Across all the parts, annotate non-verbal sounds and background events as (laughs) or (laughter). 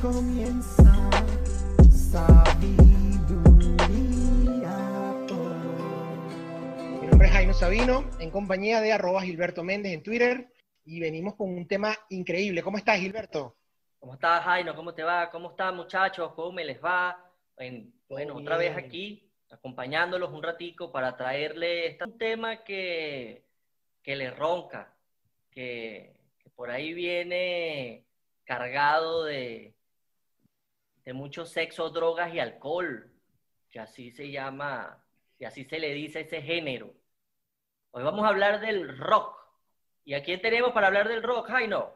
comienza sabiduría. Mi nombre es Jaime Sabino, en compañía de arroba Gilberto Méndez en Twitter, y venimos con un tema increíble. ¿Cómo estás, Gilberto? ¿Cómo estás, Jaino? ¿Cómo te va? ¿Cómo están, muchachos? ¿Cómo me les va? Bueno, otra vez aquí, acompañándolos un ratico para traerles este- un tema que, que les ronca, que, que por ahí viene cargado de, de mucho sexo, drogas y alcohol, que así se llama, y así se le dice ese género. Hoy vamos a hablar del rock. ¿Y a quién tenemos para hablar del rock, Jaino?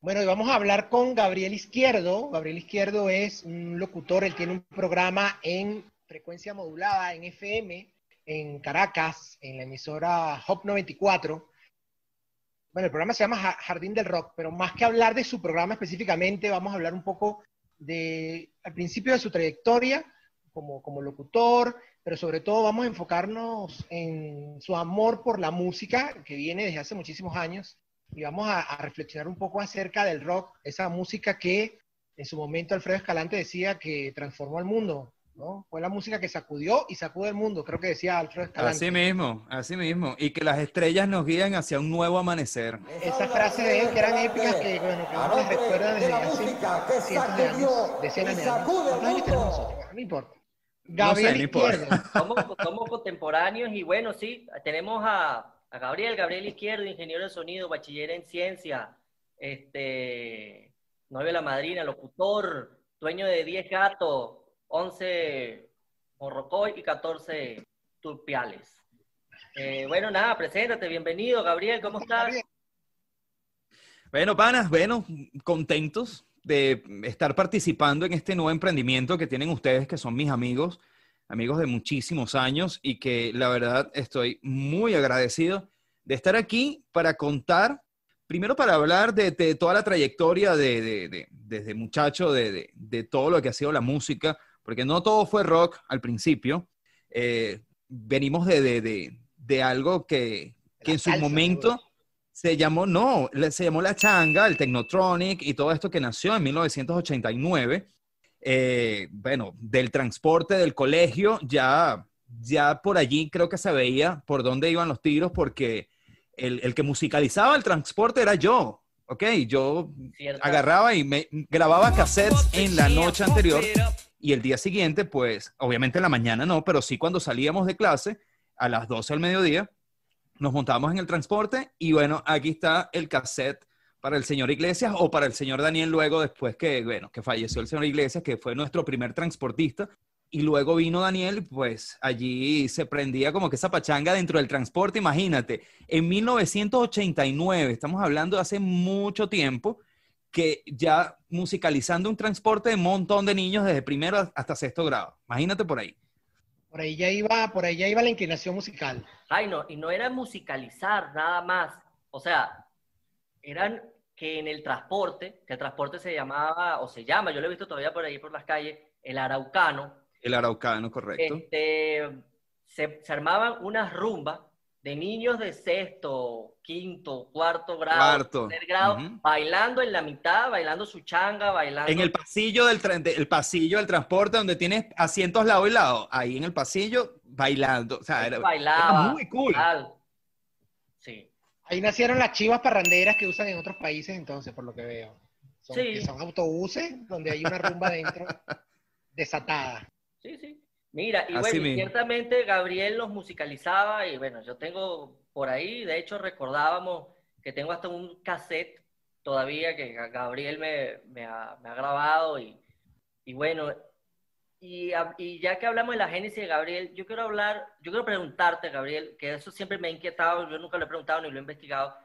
Bueno, y vamos a hablar con Gabriel Izquierdo. Gabriel Izquierdo es un locutor, él tiene un programa en frecuencia modulada en FM en Caracas, en la emisora Hop 94. Bueno, el programa se llama Ja- Jardín del Rock, pero más que hablar de su programa específicamente, vamos a hablar un poco de, al principio de su trayectoria como, como locutor, pero sobre todo vamos a enfocarnos en su amor por la música, que viene desde hace muchísimos años, y vamos a, a reflexionar un poco acerca del rock, esa música que en su momento Alfredo Escalante decía que transformó al mundo, ¿no? Fue la música que sacudió y sacudió el mundo, creo que decía Alfredo Escalante. Así mismo, así mismo. Y que las estrellas nos guían hacia un nuevo amanecer. Esas frases de él que eran épicas que, bueno, que uno recuerda desde hace cientos de años, decenas de años. ¿Cuántos años tenemos nosotros? No importa. Sé, Gabriel no importa. Izquierdo. (laughs) Somos, somos contemporáneos y bueno, sí, tenemos a, a Gabriel, Gabriel Izquierdo, ingeniero de sonido, bachiller en ciencia, este, novio de la madrina, locutor, dueño de 10 gatos, 11 morrocoy y 14 turpiales. Eh, bueno, nada, preséntate, bienvenido, Gabriel, ¿cómo estás? Bueno, panas, bueno, contentos de estar participando en este nuevo emprendimiento que tienen ustedes, que son mis amigos, amigos de muchísimos años y que la verdad estoy muy agradecido de estar aquí para contar, primero para hablar de, de toda la trayectoria de, de- de- desde muchacho, de, de- de todo lo que ha sido la música, porque no todo fue rock al principio. Eh, venimos de, de- de- de algo que, que en su salsa, momento seguro. se llamó, no, se llamó La Changa, el Technotronic y todo esto que nació en 1989. Eh, bueno, del transporte del colegio, ya, ya por allí creo que se veía por dónde iban los tiros, porque el, el que musicalizaba el transporte era yo. Ok, yo agarraba y me grababa cassettes en la noche anterior y el día siguiente, pues, obviamente en la mañana no, pero sí cuando salíamos de clase a las 12 del mediodía, nos montábamos en el transporte y bueno, aquí está el cassette para el señor Iglesias o para el señor Daniel luego después que, bueno, que falleció el señor Iglesias, que fue nuestro primer transportista. Y luego vino Daniel, pues allí se prendía como que esa pachanga dentro del transporte, imagínate. En 1989, estamos hablando de hace mucho tiempo, que ya musicalizando un transporte de un montón de niños desde primero hasta sexto grado. Imagínate por ahí. Por ahí ya iba, por ahí ya iba la inclinación musical. Ay, no, y no era musicalizar nada más. O sea, eran que en el transporte, que el transporte se llamaba, o se llama, yo lo he visto todavía por ahí por las calles, el araucano, El araucano, correcto. este, se, se armaban unas rumbas de niños de sexto, quinto, cuarto grado, Cuarto, tercer grado, bailando en la mitad, bailando su changa, bailando... En el pasillo del, el pasillo del transporte donde tienes asientos lado y lado, ahí en el pasillo bailando. O sea, era, bailaba, era muy cool. tal. Sí. Ahí nacieron las chivas parranderas que usan en otros países, entonces, por lo que veo. Son, Sí. que son autobuses donde hay una rumba dentro (laughs) desatada. Sí, sí. Mira, y Así bueno, y mismo. ciertamente Gabriel los musicalizaba y bueno, yo tengo por ahí, de hecho recordábamos que tengo hasta un cassette todavía que Ga- Gabriel me, me ha, me ha grabado y, y bueno, y ya que hablamos de la génesis de Gabriel, yo quiero hablar, yo quiero preguntarte, Gabriel, que eso siempre me ha inquietado, yo nunca lo he preguntado ni lo he investigado,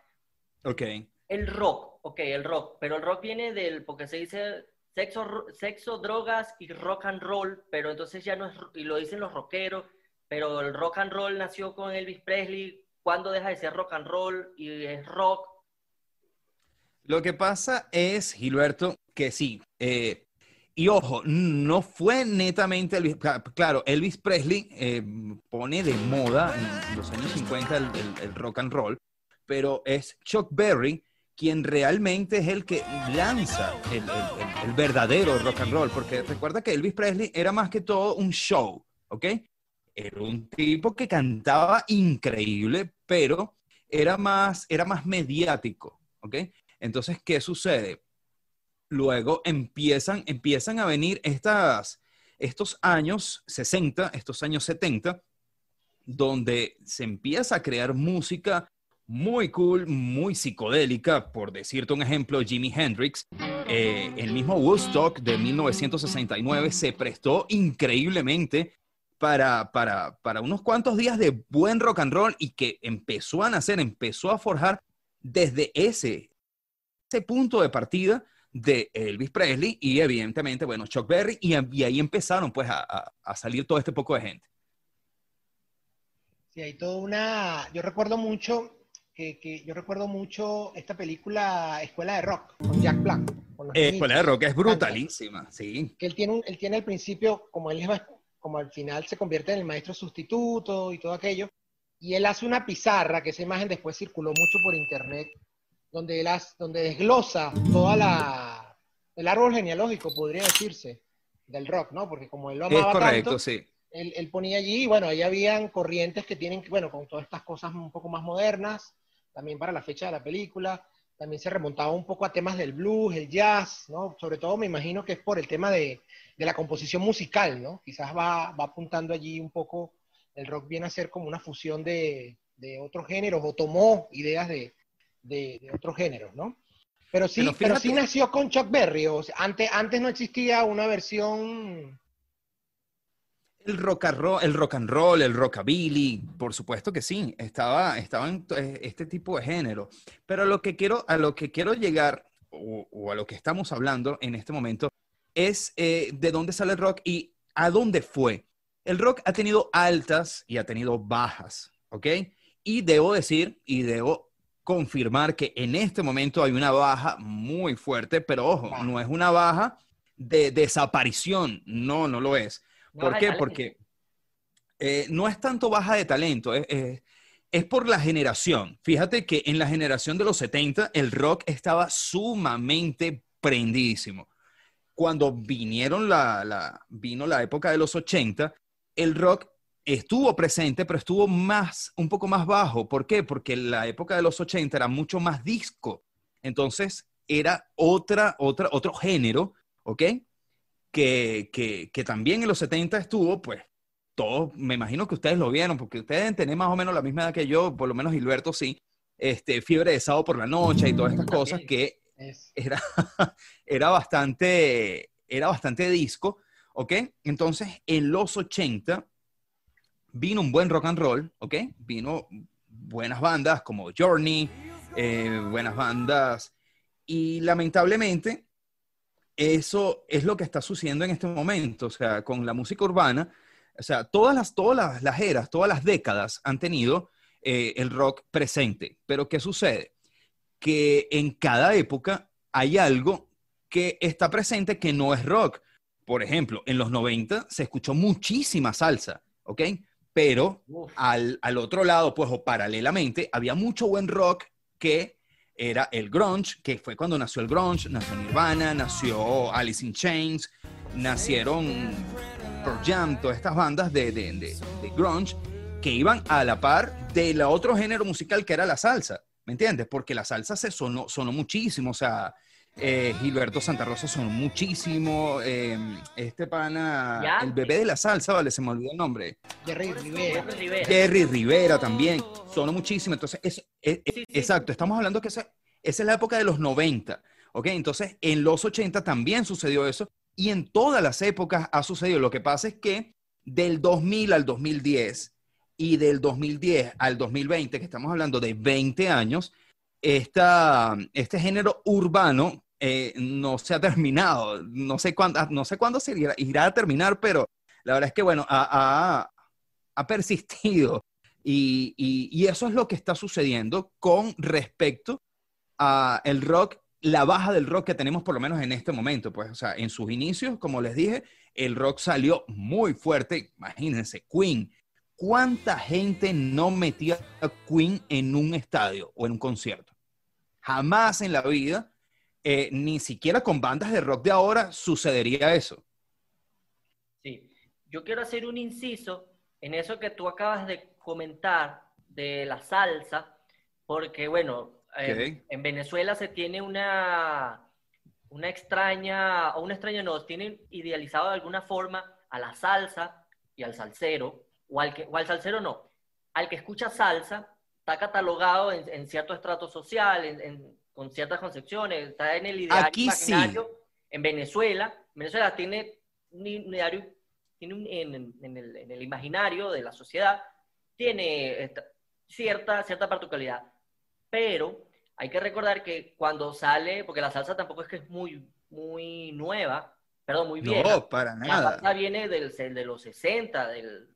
Ok. el rock, ok, el rock, pero el rock viene del, porque se dice sexo, sexo, drogas y rock and roll, pero entonces ya no es, y lo dicen los rockeros, pero el rock and roll nació con Elvis Presley, ¿cuándo deja de ser rock and roll y es rock? Lo que pasa es, Gilberto, que sí. eh, y ojo, no fue netamente Elvis. cla- Claro, Elvis Presley eh, pone de moda en los años 50 el, el- el rock and roll, pero es Chuck Berry quien realmente es el que lanza el, verdadero rock and roll, porque recuerda que Elvis Presley era más que todo un show, ¿ok? Era un tipo que cantaba increíble, pero era más, era más mediático, ¿ok? Entonces, ¿qué sucede? Luego empiezan, empiezan a venir estas, estos años 60, estos años 70, donde se empieza a crear música muy cool, muy psicodélica. Por decirte un ejemplo, Jimi Hendrix, eh, el mismo Woodstock de 1969 se prestó increíblemente para, para, para unos cuantos días de buen rock and roll y que empezó a nacer, empezó a forjar desde ese, ese punto de partida de Elvis Presley y evidentemente, bueno, Chuck Berry y, ahí empezaron pues a, a- a salir todo este poco de gente. Sí, hay toda una. Yo recuerdo mucho que, que yo recuerdo mucho esta película Escuela de Rock con Jack Black. con los Eh. Escuela de Rock es brutalísima, sí. Que él tiene, un- él tiene al principio, como él es como al final se convierte en el maestro sustituto y todo aquello, y él hace una pizarra, que esa imagen después circuló mucho por internet, donde él hace- donde desglosa toda la el árbol genealógico, podría decirse, del rock, ¿no? Porque como él lo Es amaba correcto, tanto, sí. él, él ponía allí, y bueno, ahí habían corrientes que tienen, bueno, con todas estas cosas un poco más modernas, también para la fecha de la película, también se remontaba un poco a temas del blues, el jazz, ¿no? Sobre todo me imagino que es por el tema de, de la composición musical, ¿no? Quizás va, va apuntando allí un poco, el rock viene a ser como una fusión de, de otros géneros, o tomó ideas de, de, de otros géneros, ¿no? Pero sí, Pero pero, sí nació con Chuck Berry, o sea, antes, antes no existía una versión El rock, and roll, el rock and roll, el rockabilly, por supuesto que sí, estaba, estaba en este tipo de género. Pero lo que quiero, a lo que quiero llegar, o, a lo que estamos hablando en este momento, es eh, de dónde sale el rock y a dónde fue. El rock ha tenido altas y ha tenido bajas, ¿ok? Y debo decir, y debo confirmar que en este momento hay una baja muy fuerte, pero ojo, no es una baja de desaparición, no, no lo es. ¿Por qué? Porque eh, no es tanto baja de talento, es, es- es por la generación. Fíjate que en la generación de los 70 el rock estaba sumamente prendidísimo. Cuando vinieron la, la- vino la época de los 80, el rock estuvo presente, pero estuvo más, un poco más bajo. ¿Por qué? Porque la época de los 80 era mucho más disco. Entonces era otra, otra, otro género, ¿ok? Que, que, que también en los 70 estuvo, pues todos, me imagino que ustedes lo vieron, porque ustedes deben tener más o menos la misma edad que yo, por lo menos Gilberto sí, este, Fiebre de Sábado por la Noche y todas estas cosas que era, (laughs) era, bastante, era bastante disco, ¿ok? Entonces, en los 80 vino un buen rock and roll, ¿ok? Vino buenas bandas como Journey, eh, buenas bandas, y lamentablemente eso es lo que está sucediendo en este momento, o sea, con la música urbana, o sea, todas las, todas las, las eras, todas las décadas han tenido eh, el rock presente, pero ¿qué sucede? Que en cada época hay algo que está presente que no es rock. Por ejemplo, en los 90 se escuchó muchísima salsa, ¿ok? Pero al, al otro lado, pues, o paralelamente, había mucho buen rock que era el grunge, que fue cuando nació el grunge, nació Nirvana, nació Alice in Chains, nacieron Pearl Jam, todas estas bandas de, de, de- grunge que iban a la par del otro género musical que era la salsa, ¿me entiendes? Porque la salsa se sonó, sonó muchísimo, o sea, eh, Gilberto Santa Rosa sonó muchísimo, eh, este pana, Ya. el bebé de la salsa, vale, se me olvidó el nombre. Jerry Rivera. Jerry Rivera. Jerry Rivera también, sonó muchísimo. Entonces, es, es- es- Sí, sí. exacto, estamos hablando que esa, esa es la época de los 90, ¿ok? Entonces, en los 80 también sucedió eso y en todas las épocas ha sucedido. Lo que pasa es que del 2000 al 2010 y del 2010 al 2020, que estamos hablando de 20 años, esta, este género urbano eh, no se ha terminado. No sé cuándo, no sé cuándo se irá, a terminar, pero la verdad es que, bueno, ha, persistido. Y, y- y eso es lo que está sucediendo con respecto a el rock, la baja del rock que tenemos por lo menos en este momento. Pues, o sea, en sus inicios, como les dije, el rock salió muy fuerte. Imagínense, Queen. ¿Cuánta gente no metía a Queen en un estadio o en un concierto? jamás en la vida, eh, ni siquiera con bandas de rock de ahora, sucedería eso. Sí, yo quiero hacer un inciso en eso que tú acabas de comentar de la salsa, porque bueno, eh, en Venezuela se tiene una, una extraña, o una extraña no, tienen idealizado de alguna forma a la salsa y al salsero, o al, que, o al salsero no, al que escucha salsa está catalogado en, en cierto estrato social, en- en- con ciertas concepciones, está en el ideario Aquí sí. imaginario. En Venezuela, Venezuela tiene un ideario, tiene un- en, en- el, en el imaginario de la sociedad, tiene esta- cierta, cierta particularidad. Pero hay que recordar que cuando sale, porque la salsa tampoco es que es muy, muy nueva, perdón, muy vieja. No, para La nada. salsa viene del, de los 60, del,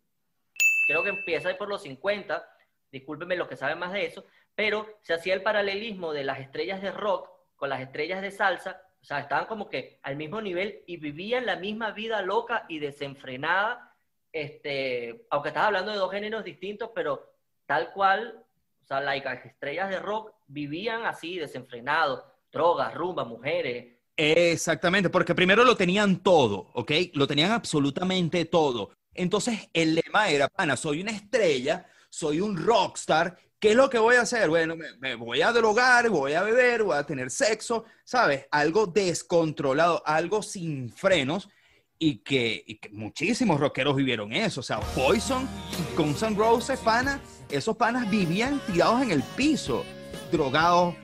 creo que empieza por los 50, discúlpenme los que saben más de eso, pero se hacía el paralelismo de las estrellas de rock con las estrellas de salsa, o sea, estaban como que al mismo nivel y vivían la misma vida loca y desenfrenada, este, aunque estás hablando de dos géneros distintos, pero tal cual, o sea, las estrellas de rock vivían así, desenfrenados, drogas, rumba, mujeres, Exactamente, porque primero lo tenían todo, ¿ok? Lo tenían absolutamente todo. Entonces el lema era, pana, soy una estrella, soy un rockstar, ¿qué es lo que voy a hacer? Bueno, me, me voy a drogar, voy a beber, voy a tener sexo, ¿sabes? Algo descontrolado, algo sin frenos y que, y que muchísimos rockeros vivieron eso. O sea, Poison, Guns N' Roses, pana, esos panas vivían tirados en el piso, drogados,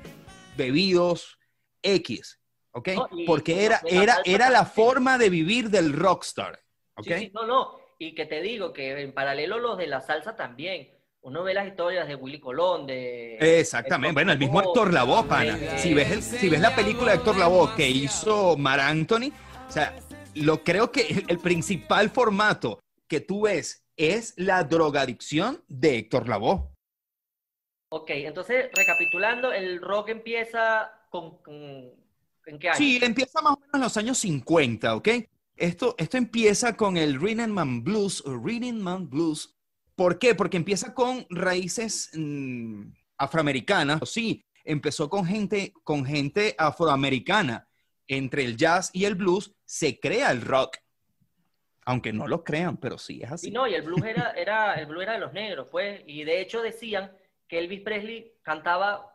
bebidos, X. ¿ok? No, y- Porque y era, era, era la forma de vivir del rockstar, ¿ok? Sí, sí, no, no. Y que te digo que en paralelo los de la salsa también. Uno ve las historias de Willy Colón, de... Exactamente, bueno, el mismo Héctor Lavoe, pana. de- Si ves, el- si ves la película de Héctor Lavoe que hizo Mar Anthony, o sea, lo creo que el, principal formato que tú ves es la drogadicción de Héctor Lavoe. Ok, entonces, recapitulando, el rock empieza con... con- ¿En qué año? Sí, empieza más o menos en los años 50, ¿ok? Esto, esto empieza con el Rhythm Man Blues, o Rhythm Man Blues. ¿Por qué? Porque empieza con raíces mm, afroamericanas. Sí, empezó con gente, con gente afroamericana. Entre el jazz y el blues se crea el rock. Aunque no lo crean, pero sí es Sí, así. no, y el blues era, era, el blues era de los negros, pues. Y de hecho decían que Elvis Presley cantaba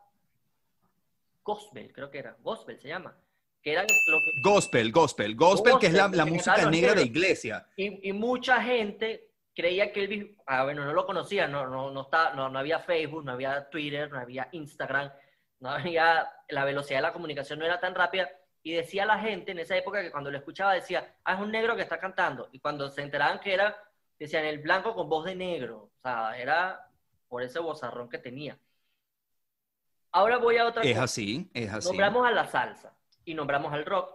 gospel, creo que era. Gospel se llama. Que era lo que, Gospel, gospel, gospel, que es la, Gospel, la música negra de iglesia. Y, y mucha gente creía que Elvis, ah, bueno, no lo conocía, no, no, no, está, no, no había Facebook, no había Twitter, no había Instagram, no había, la velocidad de la comunicación no era tan rápida. Y decía la gente en esa época que cuando lo escuchaba decía, ah, es un negro que está cantando. Y cuando se enteraban que era, decían, el blanco con voz de negro. O sea, era por ese bozarrón que tenía. Ahora voy a otra Es cosa. así, es así. Nombramos a la salsa y nombramos al rock.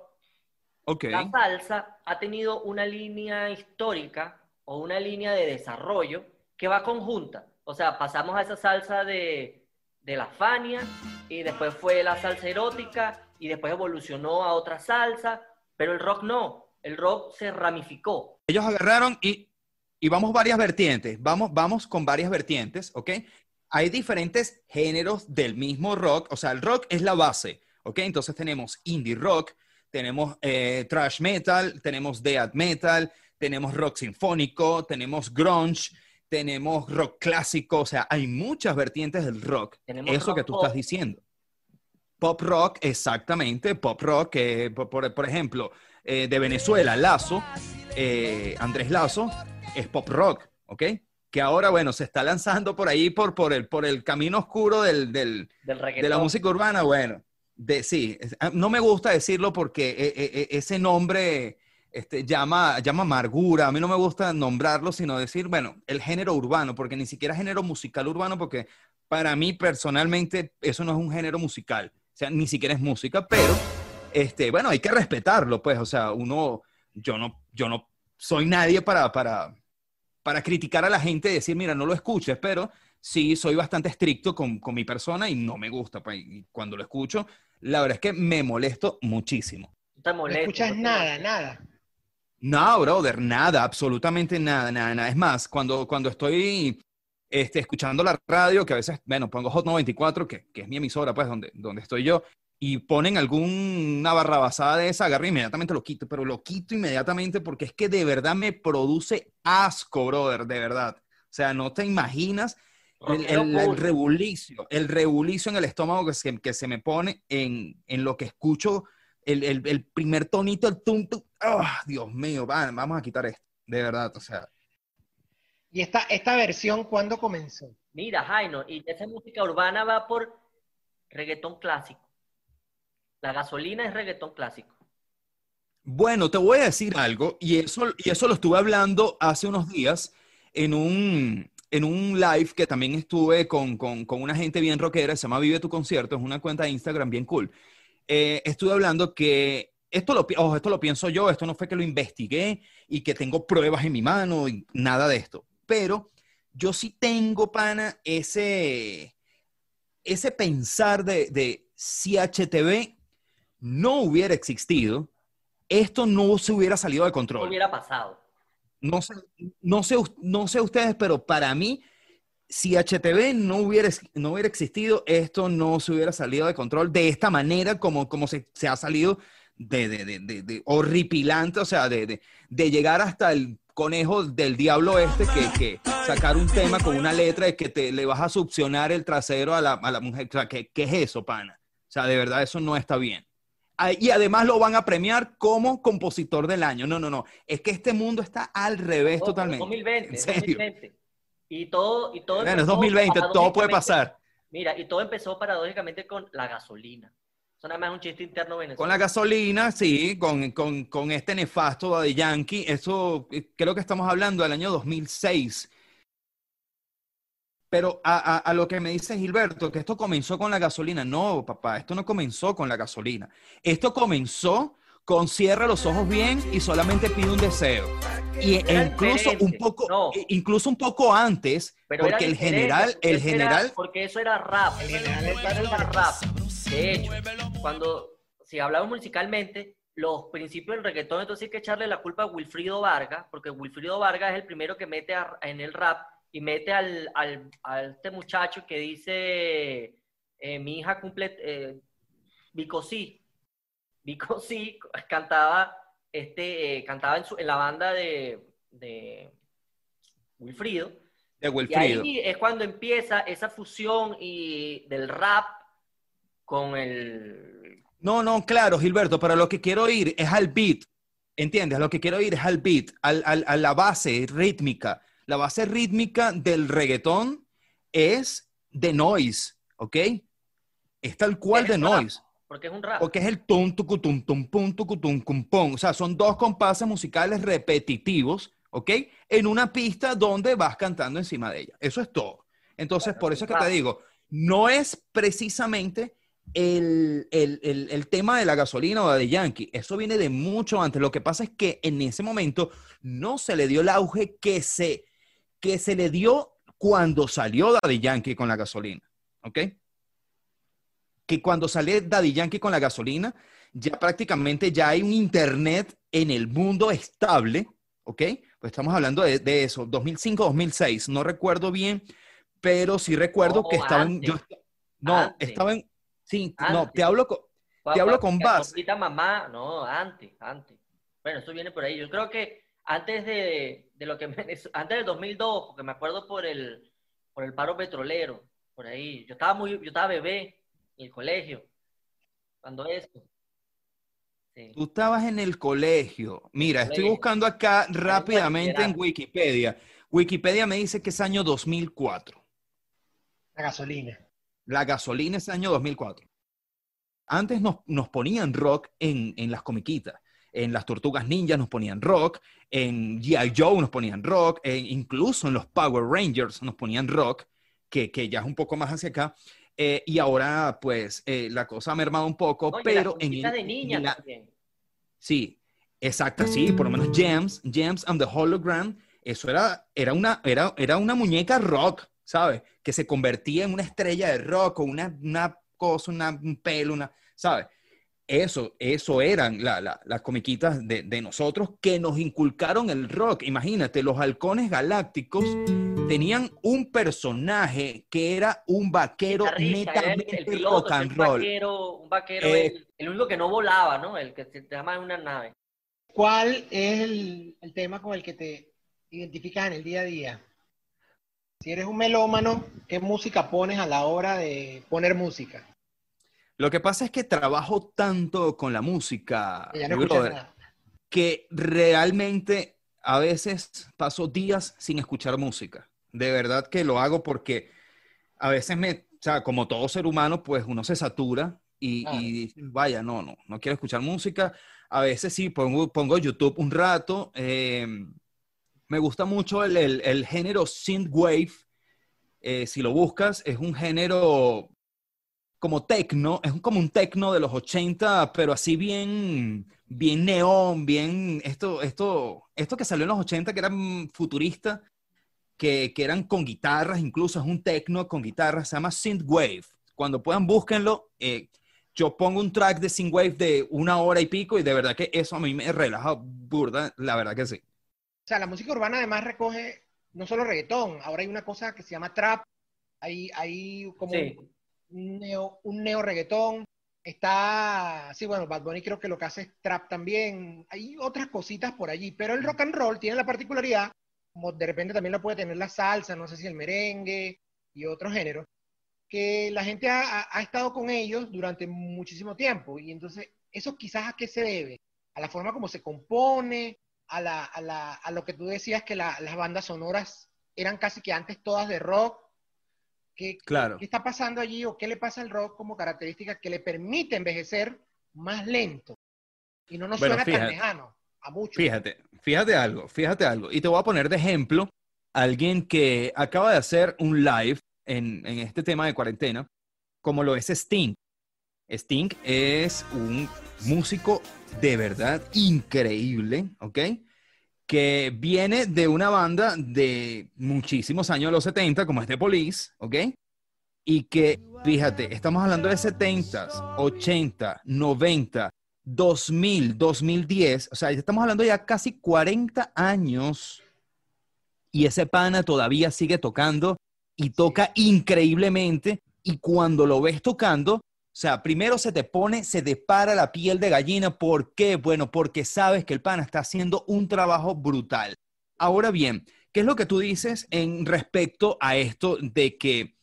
Ok. La salsa ha tenido una línea histórica o una línea de desarrollo que va conjunta. O sea, pasamos a esa salsa de, de la Fania y después fue la salsa erótica y después evolucionó a otra salsa, pero el rock no. El rock se ramificó. Ellos agarraron y, y vamos varias vertientes, vamos, vamos con varias vertientes, ¿ok? Hay diferentes géneros del mismo rock, o sea, el rock es la base, ¿ok? Entonces tenemos indie rock, tenemos eh, thrash metal, tenemos death metal, tenemos rock sinfónico, tenemos grunge, tenemos rock clásico, o sea, hay muchas vertientes del rock, Tenemos eso rock que tú pop. estás diciendo. Pop rock, exactamente, pop rock, eh, por, por- ejemplo, eh, de Venezuela, Lazo, eh, Andrés Lazo, es pop rock, ¿ok? Que ahora, bueno, se está lanzando por ahí, por, por, el, por el camino oscuro del, del- Del de la música urbana, bueno, de, sí, ah, no me gusta decirlo porque eh, eh, eh, ese nombre este, llama, llama amargura, a mí no me gusta nombrarlo, sino decir, bueno, el género urbano, porque ni siquiera género musical urbano, porque para mí personalmente eso no es un género musical, o sea, ni siquiera es música, pero, este, bueno, hay que respetarlo, pues, o sea, uno, yo no, yo no soy nadie para, para, para criticar a la gente y decir, mira, no lo escuches, pero sí soy bastante estricto con, con mi persona y no me gusta. pues, y cuando lo escucho, la verdad es que me molesto muchísimo. Tú te No escuchas nada, nada. No, brother, nada, absolutamente nada, nada, nada. Es más, cuando, cuando estoy este, escuchando la radio, que a veces, bueno, pongo Hot 94, que, que es mi emisora, pues, donde, donde estoy yo, y ponen alguna barrabasada de esa, agarro y inmediatamente lo quito, pero lo quito inmediatamente porque es que de verdad me produce asco, brother, de verdad. O sea, no te imaginas el, el, el full. rebulicio, el rebulicio en el estómago que se, que se me pone en, en lo que escucho, el, el, el primer tonito, el tum, tum. ¡Ah, Dios mío, va, vamos a quitar esto, de verdad, o sea. ¿Y esta, esta versión cuándo comenzó? Mira, Jaino, y esa música urbana va por reggaetón clásico. La gasolina es reggaetón clásico. Bueno, te voy a decir algo, y eso, y eso lo estuve hablando hace unos días en un, en un live que también estuve con, con, con una gente bien rockera, se llama Vive tu concierto, es una cuenta de Instagram bien cool. Eh, estuve hablando que esto lo, esto lo pienso yo, esto no fue que lo investigué y que tengo pruebas en mi mano y nada de esto, pero yo sí tengo, pana, ese, ese pensar de, de si HTV no hubiera existido, esto no se hubiera salido de ¿Qué control. hubiera pasado? No sé, no sé, no sé ustedes, pero para mí, si HTV no hubiera, no hubiera existido, esto no se hubiera salido de control de esta manera como, como se, se ha salido de, de, de, de- horripilante, o sea, de, de, de llegar hasta el conejo del diablo este que, que sacar un tema con una letra de que te, le vas a succionar el trasero a la, a la mujer. O sea, ¿qué, ¿qué es eso, pana? O sea, de verdad, eso no está bien. Ah, Y además lo van a premiar como compositor del año. No, no, no. Es que este mundo está al revés No, totalmente. 2020, En es serio. 2020. Y todo, y todo Bueno, es empezó 2020, todo puede pasar. Mira, y todo empezó paradójicamente con la gasolina. Eso nada más es un chiste interno Con venezolano. la gasolina, sí, con, con, con este nefasto de Yankee, eso eh, creo que estamos hablando del año 2006. Pero a, a- a lo que me dice Gilberto, que esto comenzó con la gasolina. No, papá, esto no comenzó con la gasolina. Esto comenzó con cierra los ojos bien y solamente pide un deseo. Y, e Era incluso un poco, No. e- incluso un poco antes, Pero porque el general, porque el eso era- general, porque eso era rap. El general era Rap. De hecho, cuando, si hablamos musicalmente, los principios del reggaetón, entonces hay que echarle la culpa a Wilfrido Vargas, porque Wilfrido Vargas es el primero que mete a- en el rap y mete al, al- a este muchacho que dice, eh, mi hija cumple, eh, Vico sí, Vico (laughs) sí cantaba, este, eh, cantaba en, su- en la banda de, de Wilfrido. de Y Wilfrido. ahí es cuando empieza esa fusión y del rap con el... No, no, claro, Gilberto, pero lo que quiero ir es al beat, ¿entiendes? Lo que quiero ir es al beat, al- al- a la base rítmica. La base rítmica del reggaetón es de noise, ¿ok? Es tal cual de noise. Porque es un rap. Porque es el tum, tucu, tum, tum, pum, cum, pum. O sea, son dos compases musicales repetitivos, ¿ok? En una pista donde vas cantando encima de ella. Eso es todo. Entonces, Claro, por eso es que rap. te digo, no es precisamente el, el- el- el tema de la gasolina o de Yankee. Eso viene de mucho antes. Lo que pasa es que en ese momento no se le dio el auge que se, que se le dio cuando salió Daddy Yankee con la gasolina, ¿ok? Que cuando sale Daddy Yankee con la gasolina, ya prácticamente ya hay un internet en el mundo estable, ¿ok? Pues estamos hablando de, de eso, 2005-2006, no recuerdo bien, pero sí recuerdo No, que estaba en... yo no, Antes. estaba en... Sí, no, Antes. te hablo con... te hablo con. Ahorita mamá, no, antes, antes. Bueno, eso viene por ahí. Yo creo que antes de, de lo que me- (laughs) antes del 2002, porque me acuerdo por el por el paro petrolero, por ahí. Yo estaba muy, yo estaba bebé en el colegio cuando eso. Sí. Tú estabas en el colegio. Mira, estoy Colegio. buscando acá rápidamente en. Wikipedia. Wikipedia me dice que es año 2004. La gasolina. La gasolina es año 2004. Antes nos, nos ponían rock en, en las comiquitas. En las Tortugas Ninjas nos ponían rock. En G.I. Joe nos ponían rock. e incluso en los Power Rangers nos ponían rock, que, que ya es un poco más hacia acá. Eh, y ahora, pues, eh, la cosa ha mermado un poco, pero en de la- también. Sí, exacto, sí, por lo menos James, James and the Hologram, eso era, era, una, era, era una muñeca rock, ¿sabes? Que se convertía en una estrella de rock o una, una cosa, una, un pelo, una, ¿sabes? Eso, eso eran la- la- las comiquitas de, de nosotros que nos inculcaron el rock. Imagínate, los halcones galácticos tenían un personaje que era un vaquero Guitarrista, era el, netamente el piloto, rock and un roll. vaquero, un vaquero Eh, el, el único que no volaba, ¿no? El que se llama en una nave. ¿Cuál es el, el tema con el que te identificas en el día a día? Si eres un melómano, ¿qué música pones a la hora de poner música? Lo que pasa es que trabajo tanto con la música, Que no brother, realmente a veces paso días sin escuchar música. De verdad que lo hago porque a veces me, o sea, como todo ser humano, pues uno se satura y, Claro. y vaya, no, no, no quiero escuchar música. A veces sí, pongo, pongo YouTube un rato. eh, me gusta mucho el, el- el género synthwave. Eh, si lo buscas, es un género como tecno, es un- como un tecno de los 80, pero así bien, bien neón, bien, esto, esto, esto que salió en los 80 que eran futuristas, que, que eran con guitarras, incluso es un tecno con guitarras, se llama Synthwave. Cuando puedan, búsquenlo. eh, yo pongo un track de Synthwave de una hora y pico y de verdad que eso a mí me relaja burda, la verdad que sí. O sea, la música urbana además recoge no solo reggaetón, ahora hay una cosa que se llama trap, hay, hay como Sí. un neo, un neo reggaetón, está, sí, bueno, Bad Bunny creo que lo que hace es trap también, hay otras cositas por allí, pero el rock and roll tiene la particularidad, como de repente también lo puede tener la salsa, no sé si el merengue y otros géneros, que la gente ha, estado con ellos durante muchísimo tiempo, y entonces eso quizás a qué se debe, a la forma como se compone, a, la, a, la, a lo que tú decías que la- las bandas sonoras eran casi que antes todas de rock. ¿Qué, Claro. ¿Qué está pasando allí o qué le pasa al rock como característica que le permite envejecer más lento? Y no nos Bueno, suena tan lejano a muchos. Fíjate, fíjate algo, fíjate algo. Y te voy a poner de ejemplo a alguien que acaba de hacer un live en, en este tema de cuarentena, como lo es Sting. Sting es un músico de verdad increíble, ¿ok? Que viene de una banda de muchísimos años, los 70, como es The Police, ¿ok? Y que, fíjate, estamos hablando de 70, 80, 90, 2000, 2010, o sea, estamos hablando ya casi 40 años y ese pana todavía sigue tocando y toca increíblemente y cuando lo ves tocando, o sea, primero se te pone, se te para la piel de gallina. ¿Por qué? Bueno, porque sabes que el pana está haciendo un trabajo brutal. Ahora bien, ¿qué es lo que tú dices en respecto a esto de que,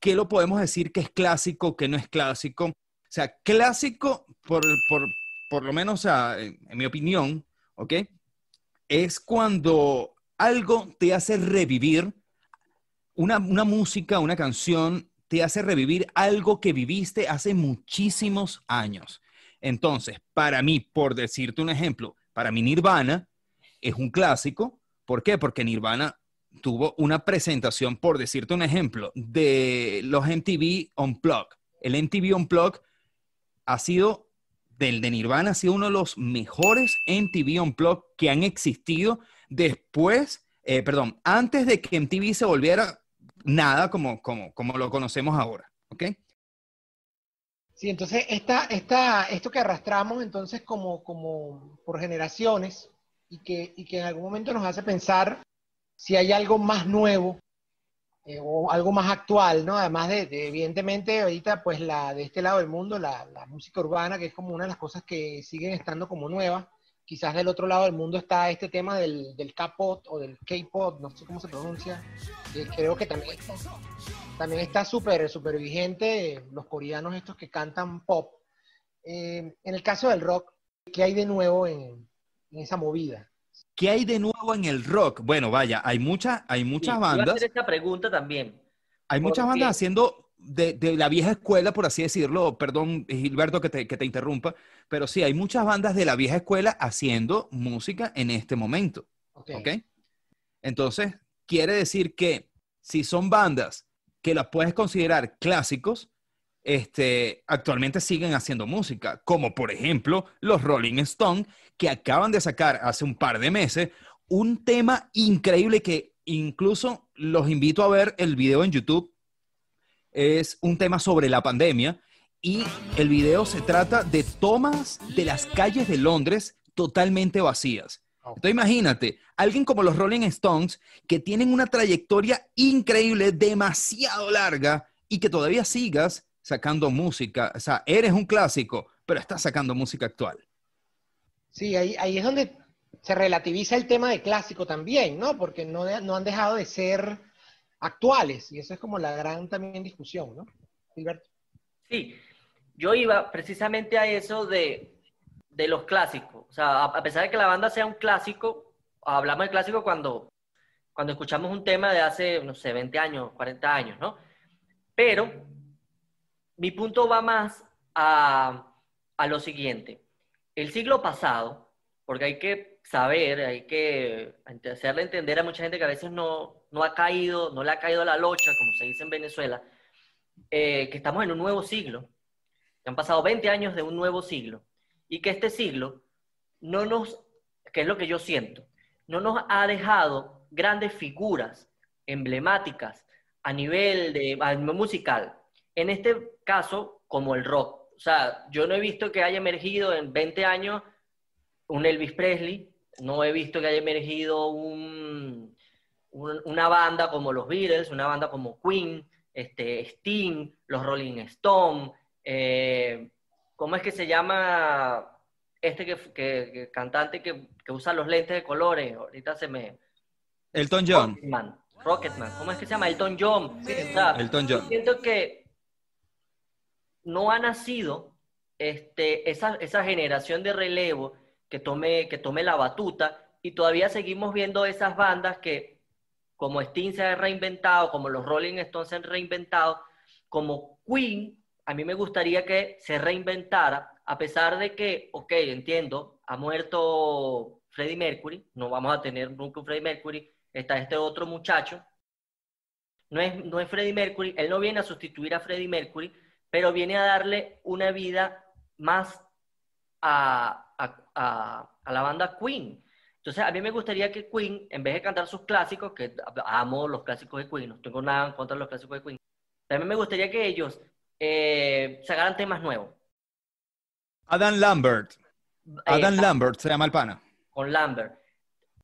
qué lo podemos decir que es clásico, que no es clásico? O sea, clásico, por, por, por lo menos, en mi opinión, ¿ok? Es cuando algo te hace revivir una, una música, una canción, te hace revivir algo que viviste hace muchísimos años. Entonces, para mí, por decirte un ejemplo, para mí Nirvana es un clásico. ¿Por qué? Porque Nirvana tuvo una presentación, por decirte un ejemplo, de los MTV Unplugged. El MTV Unplugged ha sido, del de Nirvana, ha sido uno de los mejores MTV Unplugged que han existido después, eh, perdón, antes de que MTV se volviera nada como, como, como lo conocemos ahora. ¿Ok? Sí, entonces esta, esta, esto que arrastramos entonces como, como por generaciones y que, y que en algún momento nos hace pensar si hay algo más nuevo eh, o algo más actual, ¿no? Además de, de, evidentemente, ahorita, pues la de este lado del mundo, la, la, música urbana, que es como una de las cosas que siguen estando como nuevas. Quizás del otro lado del mundo está este tema del, del K-pop o del K-pop, no sé cómo se pronuncia. Eh, creo que también está, también está súper, súper vigente los coreanos estos que cantan pop. Eh, en el caso del rock, ¿qué hay de nuevo en, en esa movida? ¿Qué hay de nuevo en el rock? Bueno, vaya, hay, mucha, hay muchas sí, bandas. Voy a hacer esta pregunta también. Hay muchas bandas haciendo de, de, la vieja escuela, por así decirlo. Perdón, Gilberto, que te, que te, interrumpa, pero sí, hay muchas bandas de la vieja escuela haciendo música en este momento. Okay. ¿Ok? Entonces, quiere decir que si son bandas que las puedes considerar clásicos, este, actualmente siguen haciendo música, como por ejemplo los Rolling Stones, que acaban de sacar hace un par de meses un tema increíble que incluso los invito a ver el video en YouTube. Es un tema sobre la pandemia y el video se trata de tomas de las calles de Londres totalmente vacías. Entonces imagínate, alguien como los Rolling Stones, que tienen una trayectoria increíble, demasiado larga, y que todavía sigas sacando música. O sea, eres un clásico, pero estás sacando música actual. Sí, ahí, ahí es donde se relativiza el tema de clásico también, ¿no? Porque no han dejado de ser actuales, y eso es como la gran también discusión, ¿no? Gilberto. Sí, yo iba precisamente a eso de, de los clásicos. O sea, a, pesar de que la banda sea un clásico, hablamos de clásico cuando, cuando escuchamos un tema de hace, no sé, 20 años, 40 años, ¿no? Pero mi punto va más a, a lo siguiente. El siglo pasado, porque hay que saber, hay que hacerle entender a mucha gente que a veces no, no ha caído, no le ha caído la locha, como se dice en Venezuela, eh, que estamos en un nuevo siglo, que han pasado 20 años de un nuevo siglo, y que este siglo no nos, que es lo que yo siento, no nos ha dejado grandes figuras emblemáticas a nivel de a nivel musical. En este caso, como el rock. O sea, yo no he visto que haya emergido en 20 años un Elvis Presley, no he visto que haya emergido un, un- una banda como los Beatles, una banda como Queen, este, Sting, los Rolling Stones, eh, ¿cómo es que se llama este que, que- que- cantante que, que usa los lentes de colores? Ahorita se me... Elton John. Rocketman, Rocketman, ¿cómo es que se llama? Elton John. O sea, Elton John. Siento que no ha nacido este, esa, esa generación de relevo que tome, que tome la batuta y todavía seguimos viendo esas bandas que, como Sting se ha reinventado, como los Rolling Stones se han reinventado, como Queen, a mí me gustaría que se reinventara, a pesar de que, ok, entiendo, ha muerto Freddie Mercury, no vamos a tener nunca un Freddie Mercury, está este otro muchacho, no es, no es Freddie Mercury, él no viene a sustituir a Freddie Mercury, pero viene a darle una vida más a, a- a- a la banda Queen. Entonces, a mí me gustaría que Queen, en vez de cantar sus clásicos, que amo los clásicos de Queen, no tengo nada en contra de los clásicos de Queen, también me gustaría que ellos eh, sacaran temas nuevos. Adam Lambert. Adam Eh, Lambert se llama el pana. con Lambert.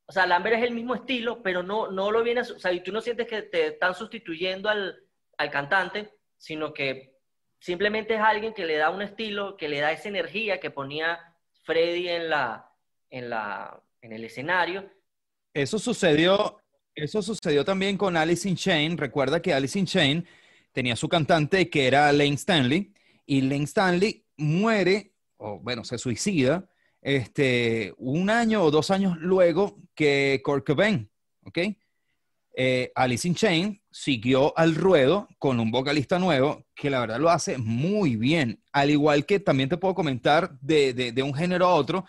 O sea, Lambert es el mismo estilo, pero no, no lo viene a... O sea, y tú no sientes que te están sustituyendo al, al cantante, sino que simplemente es alguien que le da un estilo, que le da esa energía que ponía Freddy en, la, en, la, en el escenario. Eso sucedió, eso sucedió también con Alice in Chains. Recuerda que Alice in Chains tenía su cantante que era Lane Stanley y Lane Stanley muere, o bueno, se suicida, este, un año o dos años luego que Kurt Cobain, ¿ok? Eh, Alice in Chains siguió al ruedo con un vocalista nuevo que la verdad lo hace muy bien. Al igual que también te puedo comentar de- de un género a otro,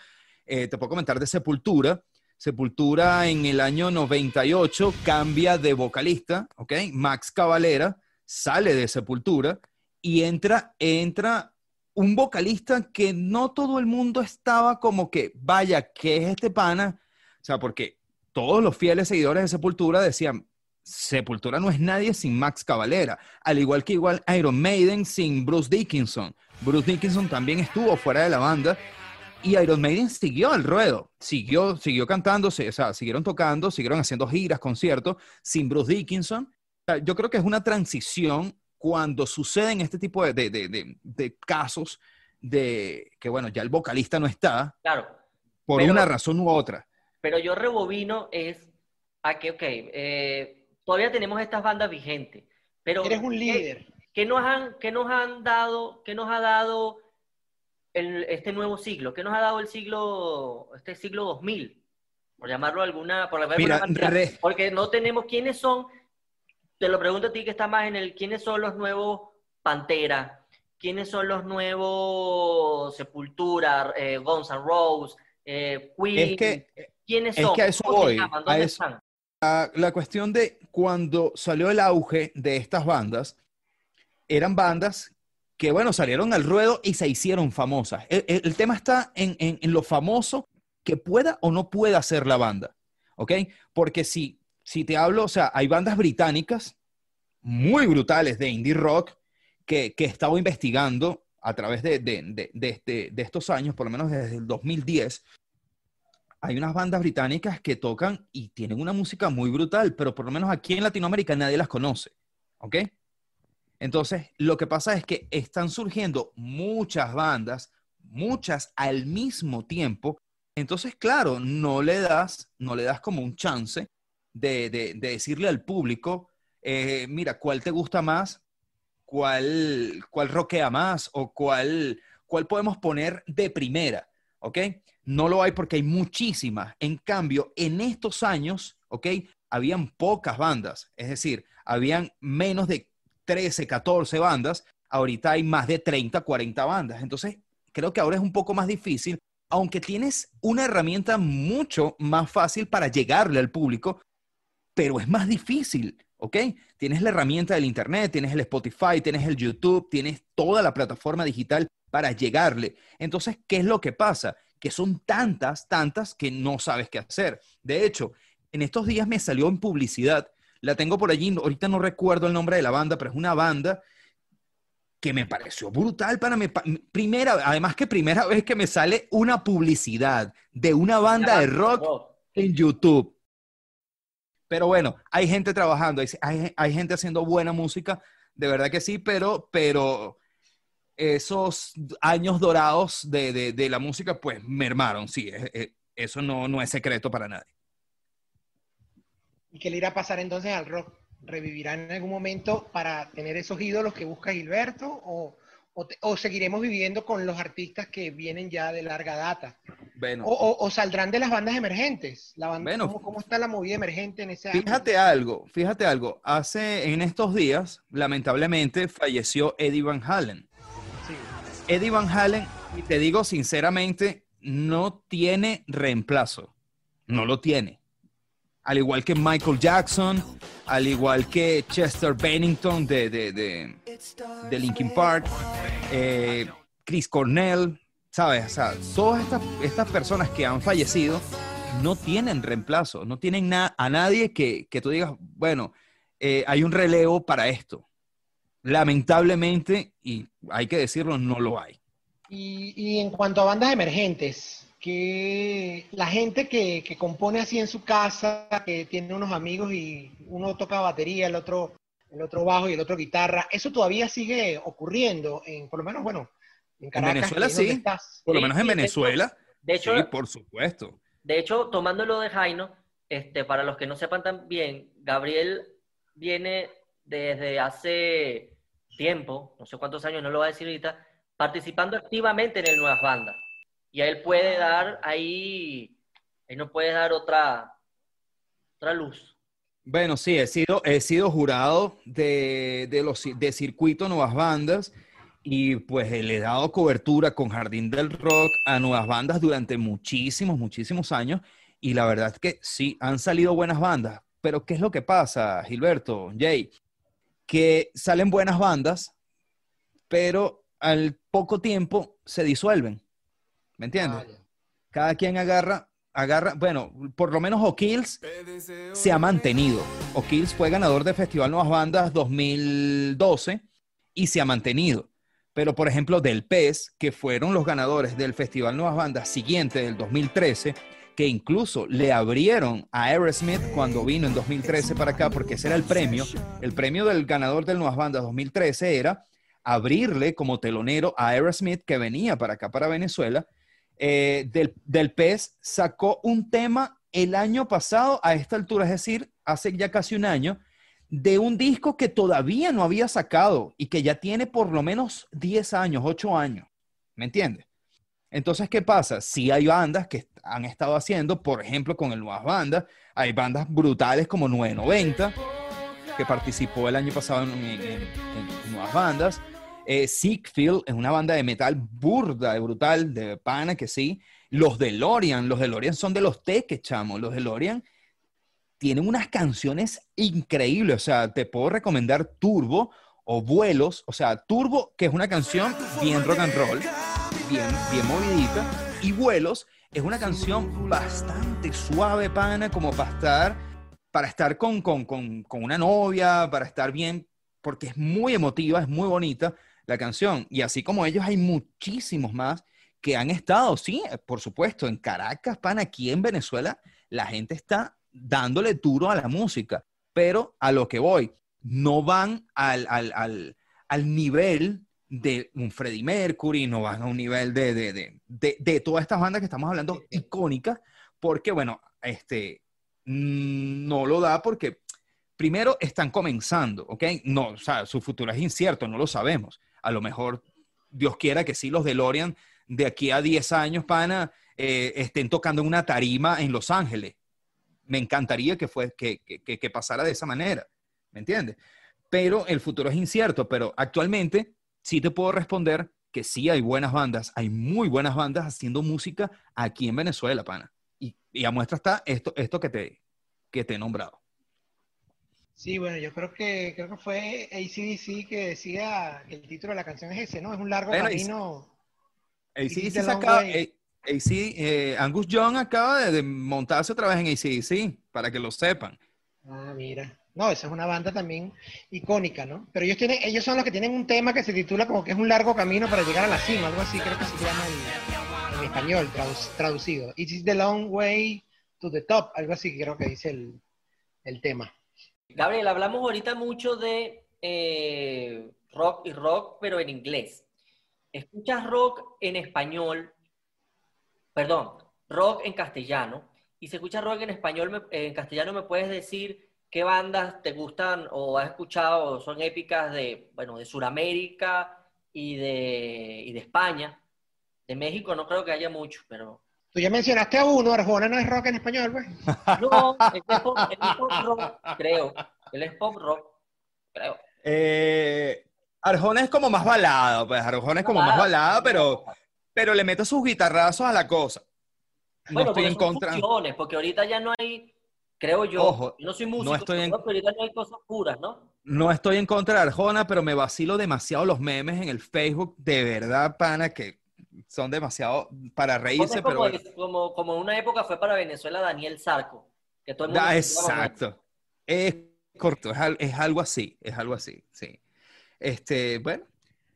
eh, te puedo comentar de Sepultura. Sepultura en el año 98 cambia de vocalista, ¿ok? Max Cavalera sale de Sepultura y entra, entra un vocalista que no todo el mundo estaba como que, vaya, ¿qué es este pana? O sea, porque todos los fieles seguidores de Sepultura decían, Sepultura no es nadie sin Max Cavalera, al igual que igual Iron Maiden sin Bruce Dickinson. Bruce Dickinson también estuvo fuera de la banda y Iron Maiden siguió al ruedo, siguió, siguió cantando, o sea, siguieron tocando, siguieron haciendo giras, conciertos sin Bruce Dickinson. O sea, yo creo que es una transición cuando suceden este tipo de, de- de- de- de casos de que, bueno, ya el vocalista no está Claro, por Pero- una razón u otra. pero yo rebobino es a que, ok, eh, todavía tenemos estas bandas vigentes, pero... Eres un ¿qué- líder. ¿Qué nos han, qué nos han dado, qué nos ha dado el- este nuevo siglo? ¿Qué nos ha dado el siglo, este siglo 2000? Por llamarlo alguna, por llamarlo Mira, alguna manera. re- Porque no tenemos quiénes son, te lo pregunto a ti que está más en el, quiénes son los nuevos Pantera, quiénes son los nuevos Sepultura, eh, Guns N' Roses, eh, Queen, Es que ¿quiénes es son? que a eso ¿Cómo se voy, llaman? a ¿Dónde eso- están? la, la cuestión de cuando salió el auge de estas bandas, eran bandas que, bueno, salieron al ruedo y se hicieron famosas. El, el- el tema está en, en- en lo famoso que pueda o no pueda ser la banda, ¿ok? Porque si, si te hablo, o sea, hay bandas británicas muy brutales de indie rock que, que he estado investigando a través de, de, de- de este- de estos años, por lo menos desde el 2010, hay unas bandas británicas que tocan y tienen una música muy brutal, pero por lo menos aquí en Latinoamérica nadie las conoce, ¿ok? Entonces, lo que pasa es que están surgiendo muchas bandas, muchas al mismo tiempo. Entonces, claro, no le das, no le das como un chance de, de- de decirle al público, eh, mira, ¿cuál te gusta más? ¿Cuál, cuál rockea más? ¿O cuál, cuál podemos poner de primera? ¿Ok? No lo hay porque hay muchísimas. En cambio, en estos años, ¿ok? Habían pocas bandas. Es decir, habían menos de 13, 14 bandas. Ahorita hay más de 30, 40 bandas. Entonces, creo que ahora es un poco más difícil, aunque tienes una herramienta mucho más fácil para llegarle al público, pero es más difícil, ¿ok? Tienes la herramienta del Internet, tienes el Spotify, tienes el YouTube, tienes toda la plataforma digital para llegarle. Entonces, ¿qué es lo que pasa? Que son tantas, tantas que no sabes qué hacer. De hecho, en estos días me salió en publicidad, la tengo por allí, ahorita no recuerdo el nombre de la banda, pero es una banda que me pareció brutal para mi primera, además que primera vez que me sale una publicidad de una banda de rock en YouTube. Pero bueno, hay gente trabajando, hay, hay, hay gente haciendo buena música, de verdad que sí, pero, pero esos años dorados de, de, de la música, pues mermaron, sí, es, es, eso no, no es secreto para nadie. ¿Y qué le irá a pasar entonces al rock? ¿Revivirá en algún momento para tener esos ídolos que busca Gilberto? ¿O, o, te, o seguiremos viviendo con los artistas que vienen ya de larga data? Bueno, o, o, saldrán de las bandas emergentes? La banda, bueno, ¿cómo, ¿cómo, está la movida emergente en ese Fíjate año? algo, fíjate algo. Hace, en estos días, lamentablemente, falleció Eddie Van Halen. Sí. Eddie Van Halen, y te digo sinceramente, no tiene reemplazo. No lo tiene. Al igual que Michael Jackson, al igual que Chester Bennington de, de, de, de Linkin Park, eh, Chris Cornell, ¿sabes? Todas estas, estas personas que han fallecido no tienen reemplazo, no tienen a nadie que, que, tú digas, bueno, eh, hay un relevo para esto. Lamentablemente, y hay que decirlo, no lo hay. Y en cuanto a bandas emergentes, que la gente que, que, compone así en su casa, que tiene unos amigos y uno toca batería, el otro, el otro bajo y el otro guitarra, eso todavía sigue ocurriendo, en, por lo menos, bueno, en Caracas. En Venezuela sí, estás. por lo menos en Venezuela. De hecho, sí, por supuesto. De hecho, tomándolo de Jaino, este, para los que no sepan también, Gabriel viene desde hace tiempo, no sé cuántos años, no lo voy a decir ahorita, participando activamente en el Nuevas Bandas. Y a él puede dar ahí, él no puede dar otra, otra luz. Bueno, sí, he sido, he sido jurado de, de, los, de circuito Nuevas Bandas y pues le he dado cobertura con Jardín del Rock a Nuevas Bandas durante muchísimos, muchísimos años y la verdad es que sí, han salido buenas bandas. Pero ¿qué es lo que pasa, Gilberto, Jay? Que salen buenas bandas, pero al poco tiempo se disuelven. ¿Me entiendes? Ah, Cada quien agarra, agarra, bueno, por lo menos O'Kills se ha mantenido. O'Kills fue ganador de Festival Nuevas Bandas 2012 y se ha mantenido. Pero, por ejemplo, Del Pez, que fueron los ganadores del Festival Nuevas Bandas siguiente del 2013, que incluso le abrieron a Aerosmith cuando vino en 2013 para acá, porque ese era el premio. El premio del ganador del Nuevas Bandas 2013 era abrirle como telonero a Aerosmith que venía para acá, para Venezuela. Eh, del, del pez sacó un tema el año pasado a esta altura, es decir, hace ya casi un año, de un disco que todavía no había sacado y que ya tiene por lo menos 10 años, 8 años. ¿Me entiendes? Entonces, ¿qué pasa? Sí hay bandas que han estado haciendo, por ejemplo, con el Nuevas Bandas, hay bandas brutales como 990, que participó el año pasado en Nuevas Bandas. Eh, es una banda de metal burda, brutal, de pana, que sí. Los DeLorean, los DeLorean son de los teques, chamo. Los DeLorean tienen unas canciones increíbles. O sea, te puedo recomendar Turbo o Vuelos. O sea, Turbo, que es una canción bien rock and roll, bien, bien movidita. Y Vuelos es una canción bastante suave, pana, como para estar, para estar con, con, con, con una novia, para estar bien, porque es muy emotiva, es muy bonita la canción. Y así como ellos, hay muchísimos más que han estado, sí, por supuesto, en Caracas, pan, aquí en Venezuela, la gente está dándole duro a la música, pero a lo que voy, no van al, al, al, al nivel de un Freddie Mercury, no van a un nivel de, de, de, de, de todas estas bandas que estamos hablando icónicas, porque, bueno, este, no lo da porque primero están comenzando, ¿ok? No, o sea, su futuro es incierto, no lo sabemos. A lo mejor, Dios quiera que sí, los DeLorean de aquí a 10 años, pana, eh, estén tocando una tarima en Los Ángeles. Me encantaría que, fue, que, que, que pasara de esa manera, ¿me entiendes? Pero el futuro es incierto, pero actualmente sí te puedo responder que sí hay buenas bandas, hay muy buenas bandas haciendo música aquí en Venezuela, pana. Y, y a muestra está esto, esto que, te, que te he nombrado. Sí, bueno, yo creo que creo que fue ACDC que decía que el título de la canción es ese, ¿no? Es un largo Bueno, camino. ACDC acaba- AC, eh, Angus Young acaba de, de montarse otra vez en ACDC, para que lo sepan. Ah, mira. No, esa es una banda también icónica, ¿no? Pero ellos tienen, ellos son los que tienen un tema que se titula como que es un largo camino para llegar a la cima, algo así, creo que se llama en, en español, tradu- traducido. It is the long way to the top, algo así creo que dice el, el tema. Gabriel, hablamos ahorita mucho de eh, rock y rock, pero en inglés. ¿Escuchas rock en español? Perdón, rock en castellano. Y si escuchas rock en español, en castellano, ¿me puedes decir qué bandas te gustan o has escuchado o son épicas de, bueno, de Sudamérica y de, y de España? De México no creo que haya mucho, pero... Tú ya mencionaste a uno, Arjona no es rock en español, pues. (laughs) No, él es pop, él es pop rock, creo. Él es pop rock, creo. Eh, Arjona es como más balada, pues Arjona es como más balada, pero, pero le mete sus guitarrazos a la cosa. No Bueno, estoy en contra. fusiones, porque ahorita ya no hay, creo yo, Ojo, yo no soy músico, no estoy en- pero ahorita no hay cosas puras, ¿no? No estoy en contra de Arjona, pero me vacilo demasiado los memes en el Facebook, de verdad, pana, que son demasiado para reírse, como, pero bueno. como, como una época fue para Venezuela Daniel Sarco, que todo el mundo exacto. Es correcto, es, es algo así, es algo así, sí. Este, bueno,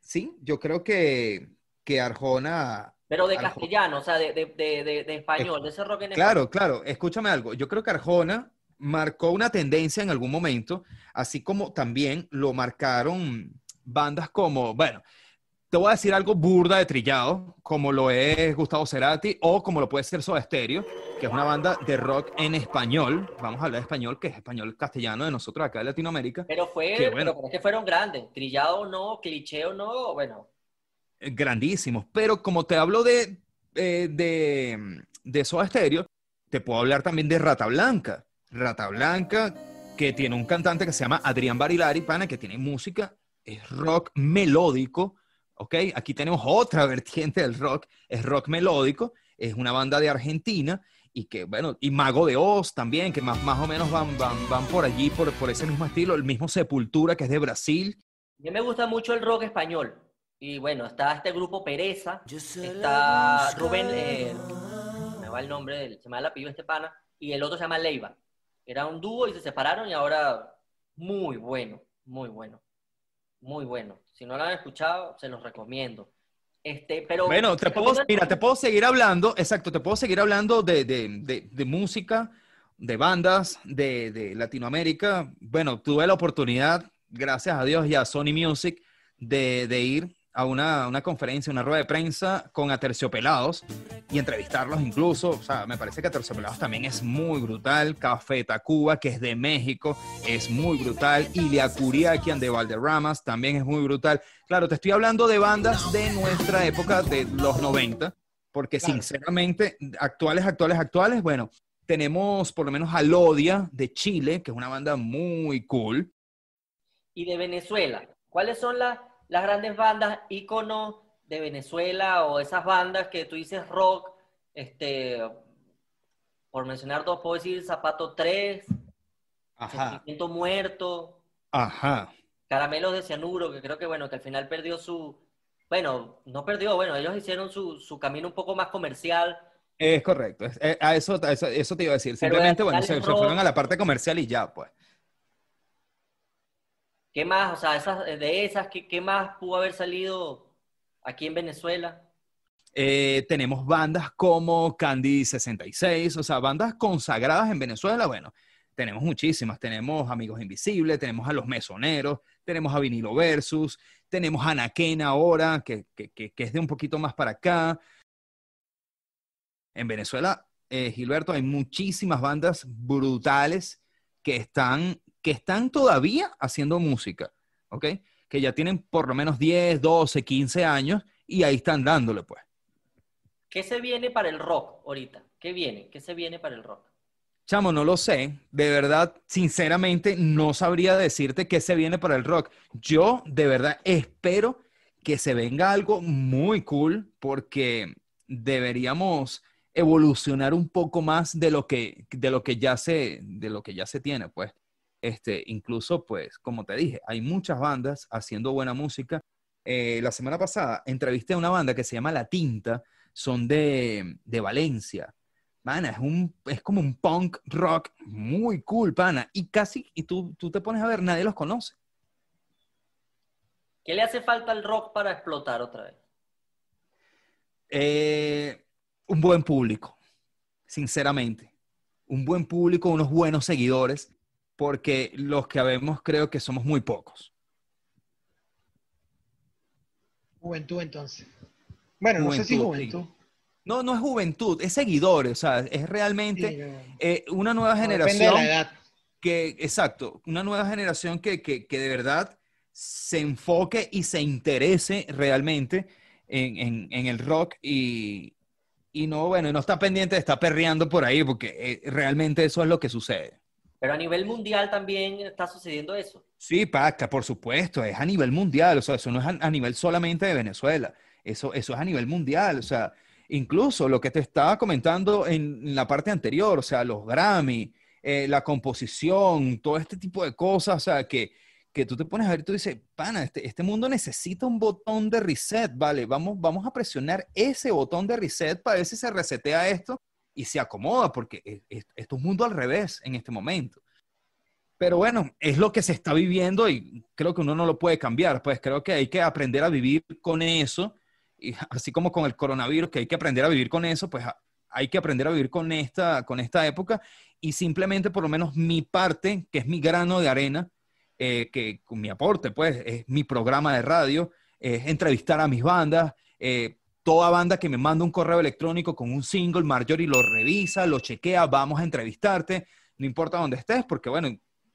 sí, yo creo que, que Arjona, Pero de Arjona. castellano, o sea, de, de, de, de- español, de ese rock en español. claro, claro, escúchame algo, yo creo que Arjona marcó una tendencia en algún momento, así como también lo marcaron bandas como, bueno, te voy a decir algo burda de trillado, como lo es Gustavo Cerati o como lo puede ser Soda Stereo, que es una banda de rock en español, vamos a hablar de español, que es español castellano de nosotros acá de Latinoamérica, Pero fue, Qué bueno. pero es que fueron grandes, trillado no, cliché o no, bueno, eh, grandísimos, pero como te hablo de, eh, de, de Soda Stereo, te puedo hablar también de Rata Blanca. Rata Blanca, que tiene un cantante que se llama Adrián Barilari, pana, que tiene música, es rock melódico, ¿ok? Aquí tenemos otra vertiente del rock, es rock melódico, es una banda de Argentina y que, bueno, y Mago de Oz también, que más, más o menos van, van, van por allí, por, por ese mismo estilo, el mismo Sepultura, que es de Brasil. A mí me gusta mucho el rock español. Y bueno, está este grupo Pereza, está Rubén, eh, me va el nombre, del- se me va el apellido de este pana, y el otro se llama Leiva. Era un dúo y se separaron y ahora muy bueno, muy bueno, muy bueno. Si no lo han escuchado, se los recomiendo. Este, pero Bueno, te puedo, mira, te puedo seguir hablando, exacto, te puedo seguir hablando de, de- de- de música, de bandas de, de Latinoamérica. Bueno, tuve la oportunidad, gracias a Dios y a Sony Music, de, de ir a una, una conferencia, una rueda de prensa con Aterciopelados y entrevistarlos incluso. O sea, me parece que Aterciopelados también es muy brutal. Café Tacuba, que es de México, es muy brutal. Ilia Curiaquian de Valderramas también es muy brutal. Claro, te estoy hablando de bandas de nuestra época, de los 90, porque Claro. sinceramente, actuales, actuales, actuales, bueno, tenemos por lo menos a Lodia de Chile, que es una banda muy cool. y de Venezuela. ¿Cuáles son las, las grandes bandas ícono de Venezuela o esas bandas que tú dices rock? Este, por mencionar dos, puedo decir Zapato 3, Ajá, Sentimiento Muerto, ajá. Caramelos de Cianuro, que creo que bueno, que al final perdió su, bueno, no perdió, bueno, ellos hicieron su, su camino un poco más comercial. Es correcto, es- eh, a eso, a eso, eso te iba a decir. Simplemente, bueno, se, fueron a la parte comercial y ya, pues. ¿Qué más? O sea, esas, de esas, ¿qué, más pudo haber salido aquí en Venezuela? Eh, tenemos bandas como Candy 66, o sea, bandas consagradas en Venezuela, bueno, tenemos muchísimas. Tenemos Amigos Invisibles, tenemos a Los Mesoneros, tenemos a Vinilo Versus, tenemos a Anaquena ahora, que, que, que, que es de un poquito más para acá. En Venezuela, eh, Gilberto, hay muchísimas bandas brutales que están, que están todavía haciendo música, ¿ok? Que ya tienen por lo menos 10, 12, 15 años y ahí están dándole, pues. ¿Qué se viene para el rock ahorita? ¿Qué viene? ¿Qué se viene para el rock? Chamo, no lo sé. De verdad, sinceramente, no sabría decirte qué se viene para el rock. Yo, de verdad, espero que se venga algo muy cool porque deberíamos evolucionar un poco más de lo que, de lo que ya se, de lo que ya se tiene, pues. Este, incluso, pues, como te dije, hay muchas bandas haciendo buena música. Eh, la semana pasada entrevisté a una banda que se llama La Tinta, son de, de Valencia. Pana, es, un, es como un punk rock muy cool, pana. Y casi, y tú, tú te pones a ver, nadie los conoce. ¿Qué le hace falta al rock para explotar otra vez? Eh, un buen público, sinceramente. Un buen público, unos buenos seguidores, porque los que habemos creo que somos muy pocos. Juventud, entonces. Bueno, no sé si Juventud. No, no es juventud, es seguidores, o sea, es realmente Sí, no. eh, una nueva No, depende generación. de la edad. que, exacto, una nueva generación que, que, que de verdad se enfoque y se interese realmente en, en- en el rock y, y no, bueno, y no está pendiente de estar perreando por ahí, porque eh, realmente eso es lo que sucede. Pero a nivel mundial también está sucediendo eso. Sí, Paca, por supuesto, es a nivel mundial, o sea, eso no es a, nivel solamente de Venezuela, eso, eso es a nivel mundial, o sea, incluso lo que te estaba comentando en la parte anterior, o sea, los Grammy, eh, la composición, todo este tipo de cosas, o sea, que, que tú te pones a ver y tú dices, pana, este, este mundo necesita un botón de reset, ¿vale? Vamos, vamos a presionar ese botón de reset para ver si se resetea esto y se acomoda, porque es- es- esto es un mundo al revés en este momento. Pero bueno, es lo que se está viviendo y creo que uno no lo puede cambiar, pues creo que hay que aprender a vivir con eso, y así como con el coronavirus, que hay que aprender a vivir con eso, pues hay que aprender a vivir con esta, con esta época y simplemente por lo menos mi parte, que es mi grano de arena, eh, que con mi aporte, pues es mi programa de radio, es entrevistar a mis bandas, eh, toda banda que me manda un correo electrónico con un single, Marjorie lo revisa, lo chequea, vamos a entrevistarte, no importa dónde estés, porque bueno,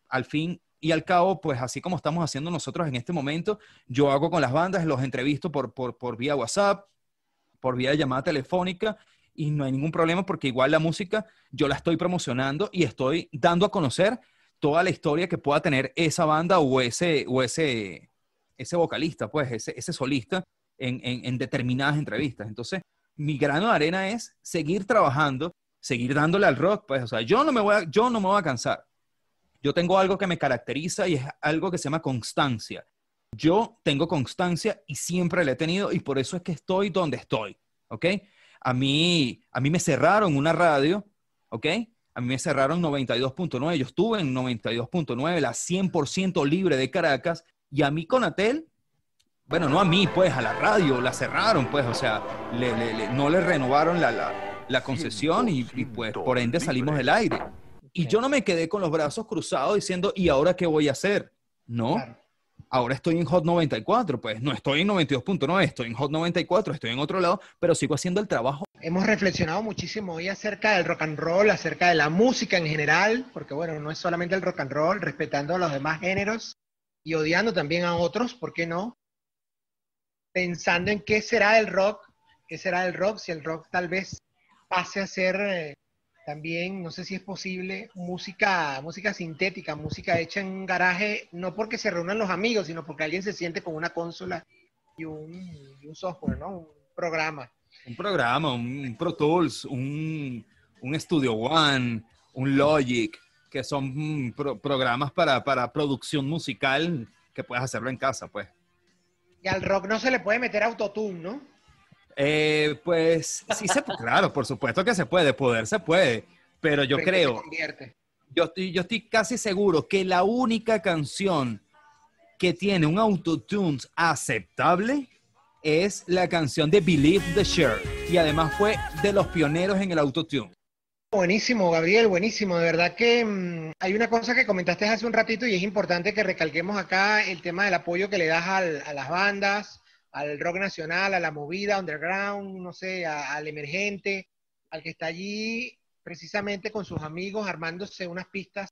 al fin y al cabo, pues así como estamos haciendo nosotros en este momento, yo hago con las bandas, los entrevisto por, por, por vía WhatsApp, por vía llamada telefónica, y no hay ningún problema porque igual la música yo la estoy promocionando y estoy dando a conocer toda la historia que pueda tener esa banda o ese, o ese, ese vocalista, pues ese, ese solista en, en, en determinadas entrevistas. Entonces, mi grano de arena es seguir trabajando, seguir dándole al rock, pues, o sea, yo no me voy a, yo no me voy a cansar. Yo tengo algo que me caracteriza y es algo que se llama constancia. Yo tengo constancia y siempre la he tenido y por eso es que estoy donde estoy, ¿ok? A mí, a mí me cerraron una radio, ¿ok? A mí me cerraron 92.9, yo estuve en 92.9, la 100% libre de Caracas, y a mí Conatel, bueno, no a mí, pues, a la radio, la cerraron, pues, o sea, le- le- le- no le renovaron la, la- la concesión y, y, pues, por ende salimos del aire. Y yo no me quedé con los brazos cruzados diciendo, ¿y ahora qué voy a hacer? No, ahora estoy en Hot 94, pues no estoy en 92.9, estoy en Hot 94, estoy en otro lado, pero sigo haciendo el trabajo. Hemos reflexionado muchísimo hoy acerca del rock and roll, acerca de la música en general, porque bueno, no es solamente el rock and roll, respetando a los demás géneros y odiando también a otros, ¿por qué no? Pensando en qué será el rock, qué será el rock, si el rock tal vez pase a ser eh, también, no sé si es posible, música, música sintética, música hecha en un garaje, no porque se reúnan los amigos, sino porque alguien se siente con una consola y un, software, ¿no? Un programa. Un programa, un Pro Tools, un, Studio One, un Logic, que son mm, pro- programas para, para producción musical que puedes hacerlo en casa, pues. Y al rock no se le puede meter autotune, ¿no? Eh, pues sí se (laughs) claro, por supuesto que se puede, poder se puede, pero yo ¿En qué se creo, yo estoy, yo estoy casi seguro que la única canción que tiene un autotune aceptable es la canción de Believe the Share. Y además fue de los pioneros en el autotune. Buenísimo, Gabriel, buenísimo. De verdad que mm, hay una cosa que comentaste hace un ratito y es importante que recalquemos acá el tema del apoyo que le das a las bandas, al rock nacional, a la movida, underground, no sé, al emergente, al que está allí precisamente con sus amigos armándose unas pistas.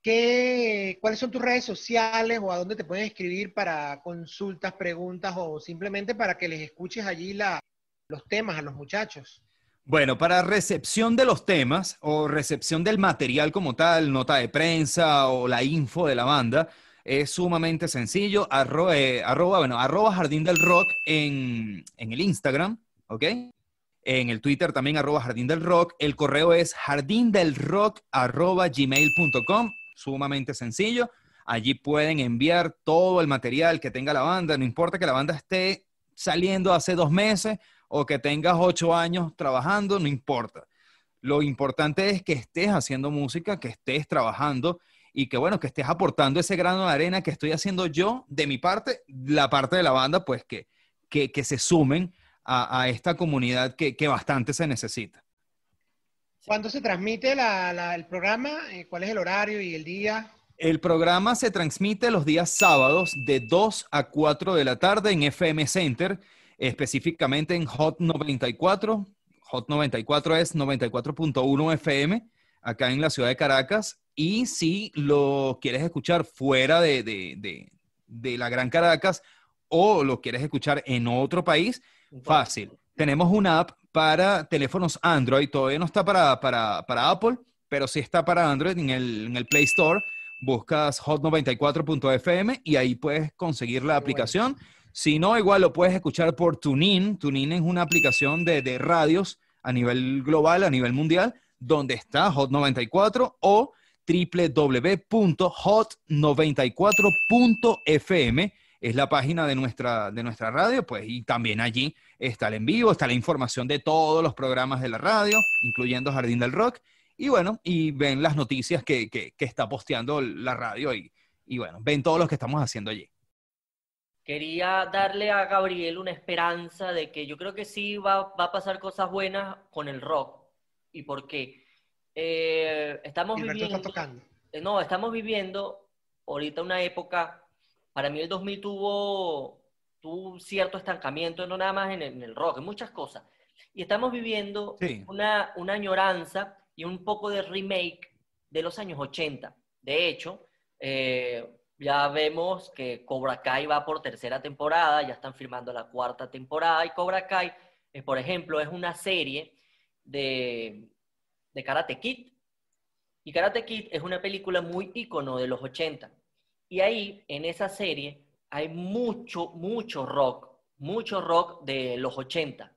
¿Qué, ¿Cuáles son tus redes sociales o a dónde te pueden escribir para consultas, preguntas o simplemente para que les escuches allí los temas a los muchachos? Bueno, para recepción de los temas o recepción del material como tal, nota de prensa o la info de la banda, es sumamente sencillo. Arro- eh, arroba, bueno, arroba Jardín del Rock en, en el Instagram, ¿ok? En el Twitter también arroba Jardín del Rock. El correo es jardindelrock arroba gmail.com, sumamente sencillo. Allí pueden enviar todo el material que tenga la banda, no importa que la banda esté saliendo hace dos meses o que tengas ocho años trabajando, no importa. Lo importante es que estés haciendo música, que estés trabajando y que, bueno, que estés aportando ese grano de arena que estoy haciendo yo de mi parte, la parte de la banda, pues que, que, que se sumen a, a esta comunidad que, que bastante se necesita. ¿Cuándo se transmite la- la- el programa? Eh, ¿Cuál es el horario y el día? El programa se transmite los días sábados de 2 a 4 de la tarde en FM Center, específicamente en Hot 94. Hot 94 es 94.1 FM, acá en la ciudad de Caracas. Y si lo quieres escuchar fuera de, de- de- de la Gran Caracas o lo quieres escuchar en otro país, Fácil. Tenemos una app para teléfonos Android. Todavía no está para, para, para Apple, pero sí está para Android en el, en el Play Store. Buscas hot94.fm y ahí puedes conseguir la aplicación. Si no, igual lo puedes escuchar por TuneIn. TuneIn es una aplicación de, de radios a nivel global, a nivel mundial, donde está Hot94 o www.hot94.fm es la página de nuestra, de nuestra radio, pues, y también allí está el en vivo, está la información de todos los programas de la radio, incluyendo Jardín del Rock, y bueno, y ven las noticias que, que- que está posteando la radio y, y bueno, ven todo lo que estamos haciendo allí. Quería darle a Gabriel una esperanza de que yo creo que sí va, va a pasar cosas buenas con el rock. ¿Y por qué? Eh, estamos Gilberto está viviendo, tocando. eh, no, estamos viviendo ahorita una época, para mí el 2000 tuvo, tuvo un cierto estancamiento, no nada más en el, en el rock, en muchas cosas. Y estamos viviendo Sí. una, una añoranza y un poco de remake de los años 80. De hecho, eh, ya vemos que Cobra Kai va por tercera temporada, ya están firmando la cuarta temporada y Cobra Kai, por ejemplo, es una serie de, de Karate Kid. Y Karate Kid es una película muy ícono de los 80. Y ahí, en esa serie, hay mucho, mucho rock, mucho rock de los 80.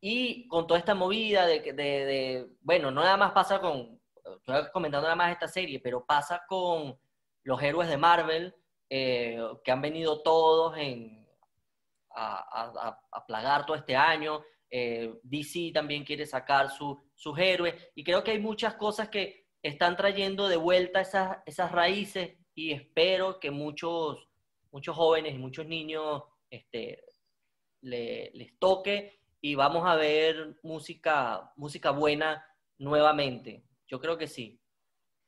Y con toda esta movida de, de- de- bueno, no nada más pasa con, estoy comentando nada más esta serie, pero pasa con los héroes de Marvel, eh, que han venido todos en, a, a- plagar todo este año. Eh, DC también quiere sacar su- sus héroes. Y creo que hay muchas cosas que están trayendo de vuelta esas, esas raíces y espero que muchos, muchos jóvenes y muchos niños este, le- les toque y vamos a ver música, música buena nuevamente. Yo creo que sí.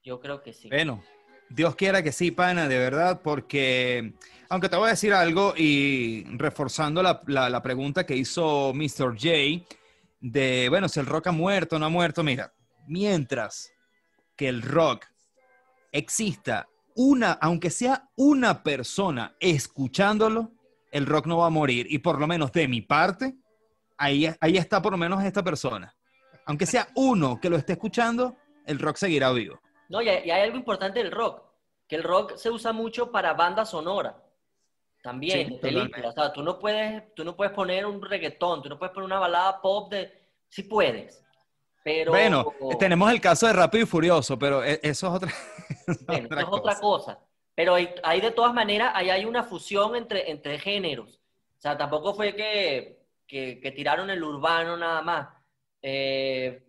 Yo creo que sí. Bueno, Dios quiera que sí, pana, de verdad, porque, aunque te voy a decir algo y reforzando la, la- pregunta que hizo Mr. J, de, bueno, si el rock ha muerto o no ha muerto, mira, mientras que el rock exista una, aunque sea una persona escuchándolo, el rock no va a morir. Y por lo menos de mi parte, ahí, ahí está por lo menos esta persona. Aunque sea uno que lo esté escuchando, el rock seguirá vivo. No, y hay, y hay algo importante del rock, que el rock se usa mucho para banda sonora. También, Sí, películas. O sea, tú no, puedes, tú no puedes poner un reggaetón, tú no puedes poner una balada pop de... Sí puedes, pero... Bueno, tenemos el caso de Rápido y Furioso, pero e- eso es otra, (laughs) Bueno, otra eso es otra cosa. Pero hay, hay de todas maneras, ahí hay una fusión entre, entre géneros. O sea, tampoco fue que, que, que tiraron el urbano nada más. Eh,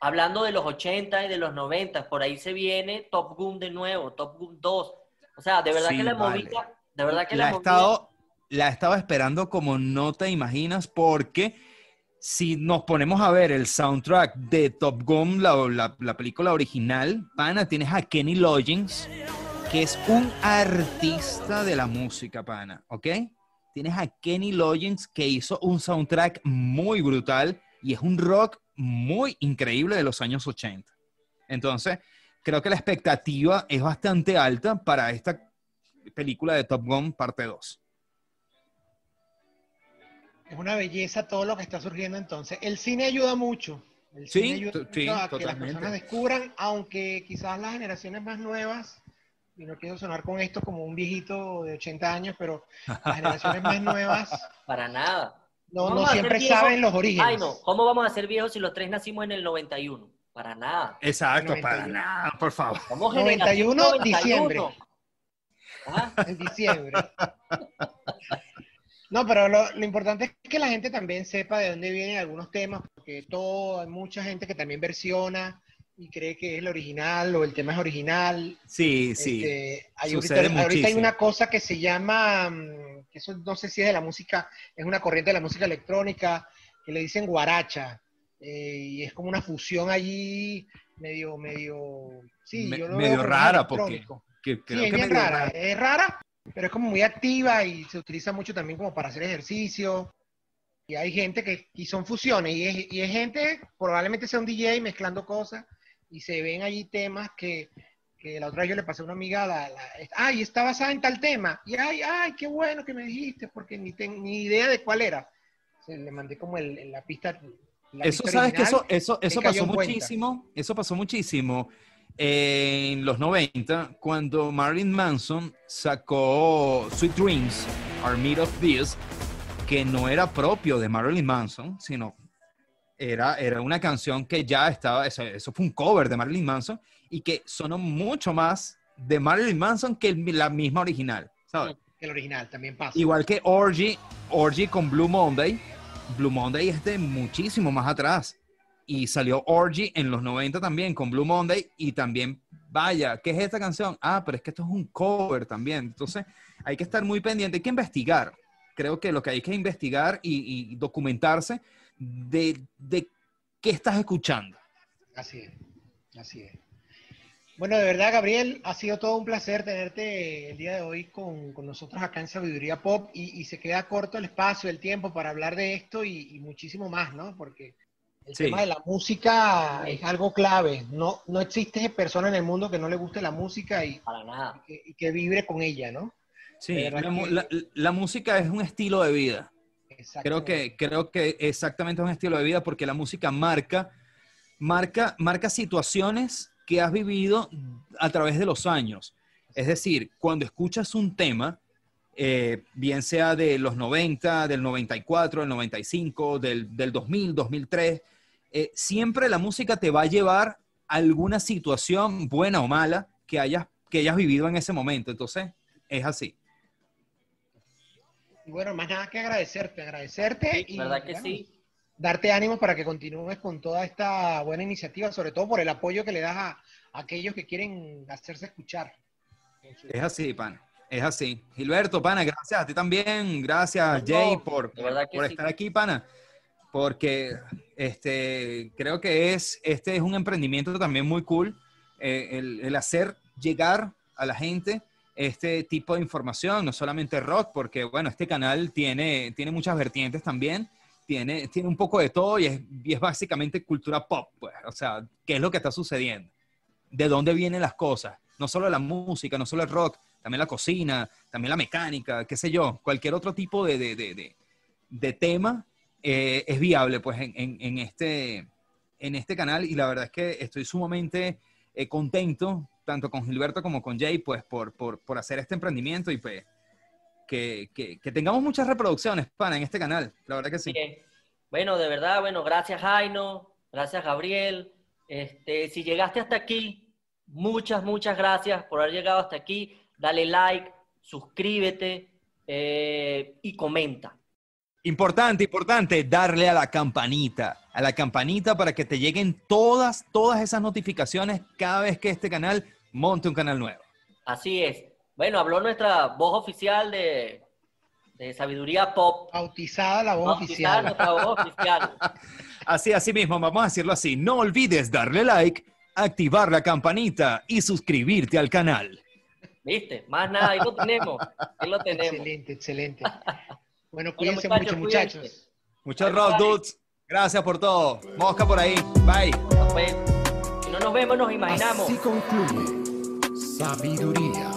hablando de los 80 y de los 90, por ahí se viene Top Gun de nuevo, Top Gun 2. O sea, de verdad Sí, que la vale. movida, de verdad que la la he movida, estado, la he estado esperando como no te imaginas, porque si nos ponemos a ver el soundtrack de Top Gun, la, la- la película original, pana, tienes a Kenny Loggins, que es un artista de la música, pana, ¿ok? Tienes a Kenny Loggins, que hizo un soundtrack muy brutal y es un rock muy increíble de los años 80. Entonces, creo que la expectativa es bastante alta para esta película de Top Gun parte 2. Es una belleza todo lo que está surgiendo entonces. El cine ayuda mucho. El Sí, cine ayuda mucho sí, a que las totalmente. personas descubran, aunque quizás las generaciones más nuevas, y no quiero sonar con esto como un viejito de 80 años, pero las generaciones más nuevas (laughs) para nada. No, no siempre saben los orígenes. Ay, no, ¿cómo vamos a ser viejos si los tres nacimos en el 91? Para nada. Exacto, 91. para nada, por favor. Somos 91, generación diciembre. Ah, en diciembre. No, pero lo, lo importante es que la gente también sepa de dónde vienen algunos temas, porque todo, hay mucha gente que también versiona y cree que es el original o el tema es original. Sí, sí. Este, hay ahorita, ahorita hay una cosa que se llama, mm, que eso no sé si es de la música, es una corriente de la música electrónica, que le dicen guaracha, eh, y es como una fusión allí medio, medio, sí, Me- yo lo medio rara, porque que- Sí, creo es que bien medio rara, rara. es rara, pero es como muy activa y se utiliza mucho también como para hacer ejercicio. Y hay gente que, y son fusiones, y es, y es gente, probablemente sea un DJ mezclando cosas, y se ven allí temas que, que la otra vez yo le pasé a una amiga, la, la- ay, está basada en tal tema, y ay, ay, qué bueno que me dijiste, porque ni, ten- ni idea de cuál era. Se le mandé como el, la pista. la Eso, pista sabes que original. eso, eso, eso cayó pasó en cuenta. muchísimo, eso pasó muchísimo en los 90, cuando Marilyn Manson sacó Sweet Dreams, Are Made of This, que no era propio de Marilyn Manson, sino era, era una canción que ya estaba, eso, eso fue un cover de Marilyn Manson, y que sonó mucho más de Marilyn Manson que el- la misma original, ¿sabes? El original también pasa. Igual que Orgy, Orgy con Blue Monday. Blue Monday es de muchísimo más atrás. Y salió Orgy en los 90 también con Blue Monday. Y también, vaya, ¿qué es esta canción? Ah, pero es que esto es un cover también. Entonces, hay que estar muy pendiente. Hay que investigar. Creo que lo que hay que investigar y, y documentarse de, de qué estás escuchando. Así es, así es. Bueno, de verdad, Gabriel, ha sido todo un placer tenerte el día de hoy con, con nosotros acá en Sabiduría Pop y, y se queda corto el espacio, el tiempo para hablar de esto y, y muchísimo más, ¿no? Porque el Sí. tema de la música es algo clave. No, no existe persona en el mundo que no le guste la música y, para nada. y que, y que vibre con ella, ¿no? Sí, que- la música es un estilo de vida. Creo que, creo que exactamente es un estilo de vida porque la música marca, marca, marca situaciones que has vivido a través de los años. Es decir, cuando escuchas un tema, eh, bien sea de los 90, del 94, del 95, del, del 2000, 2003, eh, siempre la música te va a llevar a alguna situación, buena o mala, que hayas, que hayas vivido en ese momento. Entonces, es así. Y bueno, más nada que agradecerte, agradecerte y ¿Verdad que bueno, sí? darte ánimo para que continúes con toda esta buena iniciativa, sobre todo por el apoyo que le das a, a aquellos que quieren hacerse escuchar. Es así, pana. Es así. Gilberto, pana, gracias a ti también. Gracias, No, Jay, por, por sí. estar aquí, pana. Porque este, creo que es, este es un emprendimiento también muy cool. eh, el, el hacer llegar a la gente este tipo de información, no solamente rock, porque bueno, este canal tiene, tiene muchas vertientes también. Tiene, tiene un poco de todo y es, y es básicamente cultura pop, pues. O sea, ¿qué es lo que está sucediendo? de dónde vienen las cosas. No solo la música, no solo el rock, también la cocina, también la mecánica, qué sé yo, cualquier otro tipo de, de, de, de- tema eh, es viable pues en, en- en este, en este canal y la verdad es que estoy sumamente eh, contento, tanto con Gilberto como con Jay, pues por, por, por hacer este emprendimiento y pues que, que- que tengamos muchas reproducciones, pana, en este canal, la verdad que sí. Bien. Bueno, de verdad, bueno, gracias Jaino, gracias Gabriel. Este, si llegaste hasta aquí, muchas, muchas gracias por haber llegado hasta aquí. Dale like, suscríbete eh, y comenta. Importante, importante, darle a la campanita, a la campanita para que te lleguen todas, todas esas notificaciones cada vez que este canal monte un canal nuevo. Así es. Bueno, habló nuestra voz oficial de, de sabiduría pop. Bautizada la voz Bautizada oficial. nuestra voz oficial. (laughs) Así, así mismo, vamos a decirlo así. No olvides darle like, activar la campanita y suscribirte al canal. ¿Viste? Más nada, ahí lo tenemos. Ahí lo tenemos. Excelente, excelente. Bueno, Bueno, cuídense muchachos, mucho, muchachos. cuídense. Rock bye. dudes. Gracias por todo. Mosca por ahí. Bye. Pues, si no nos vemos, nos imaginamos. Así concluye Sabiduría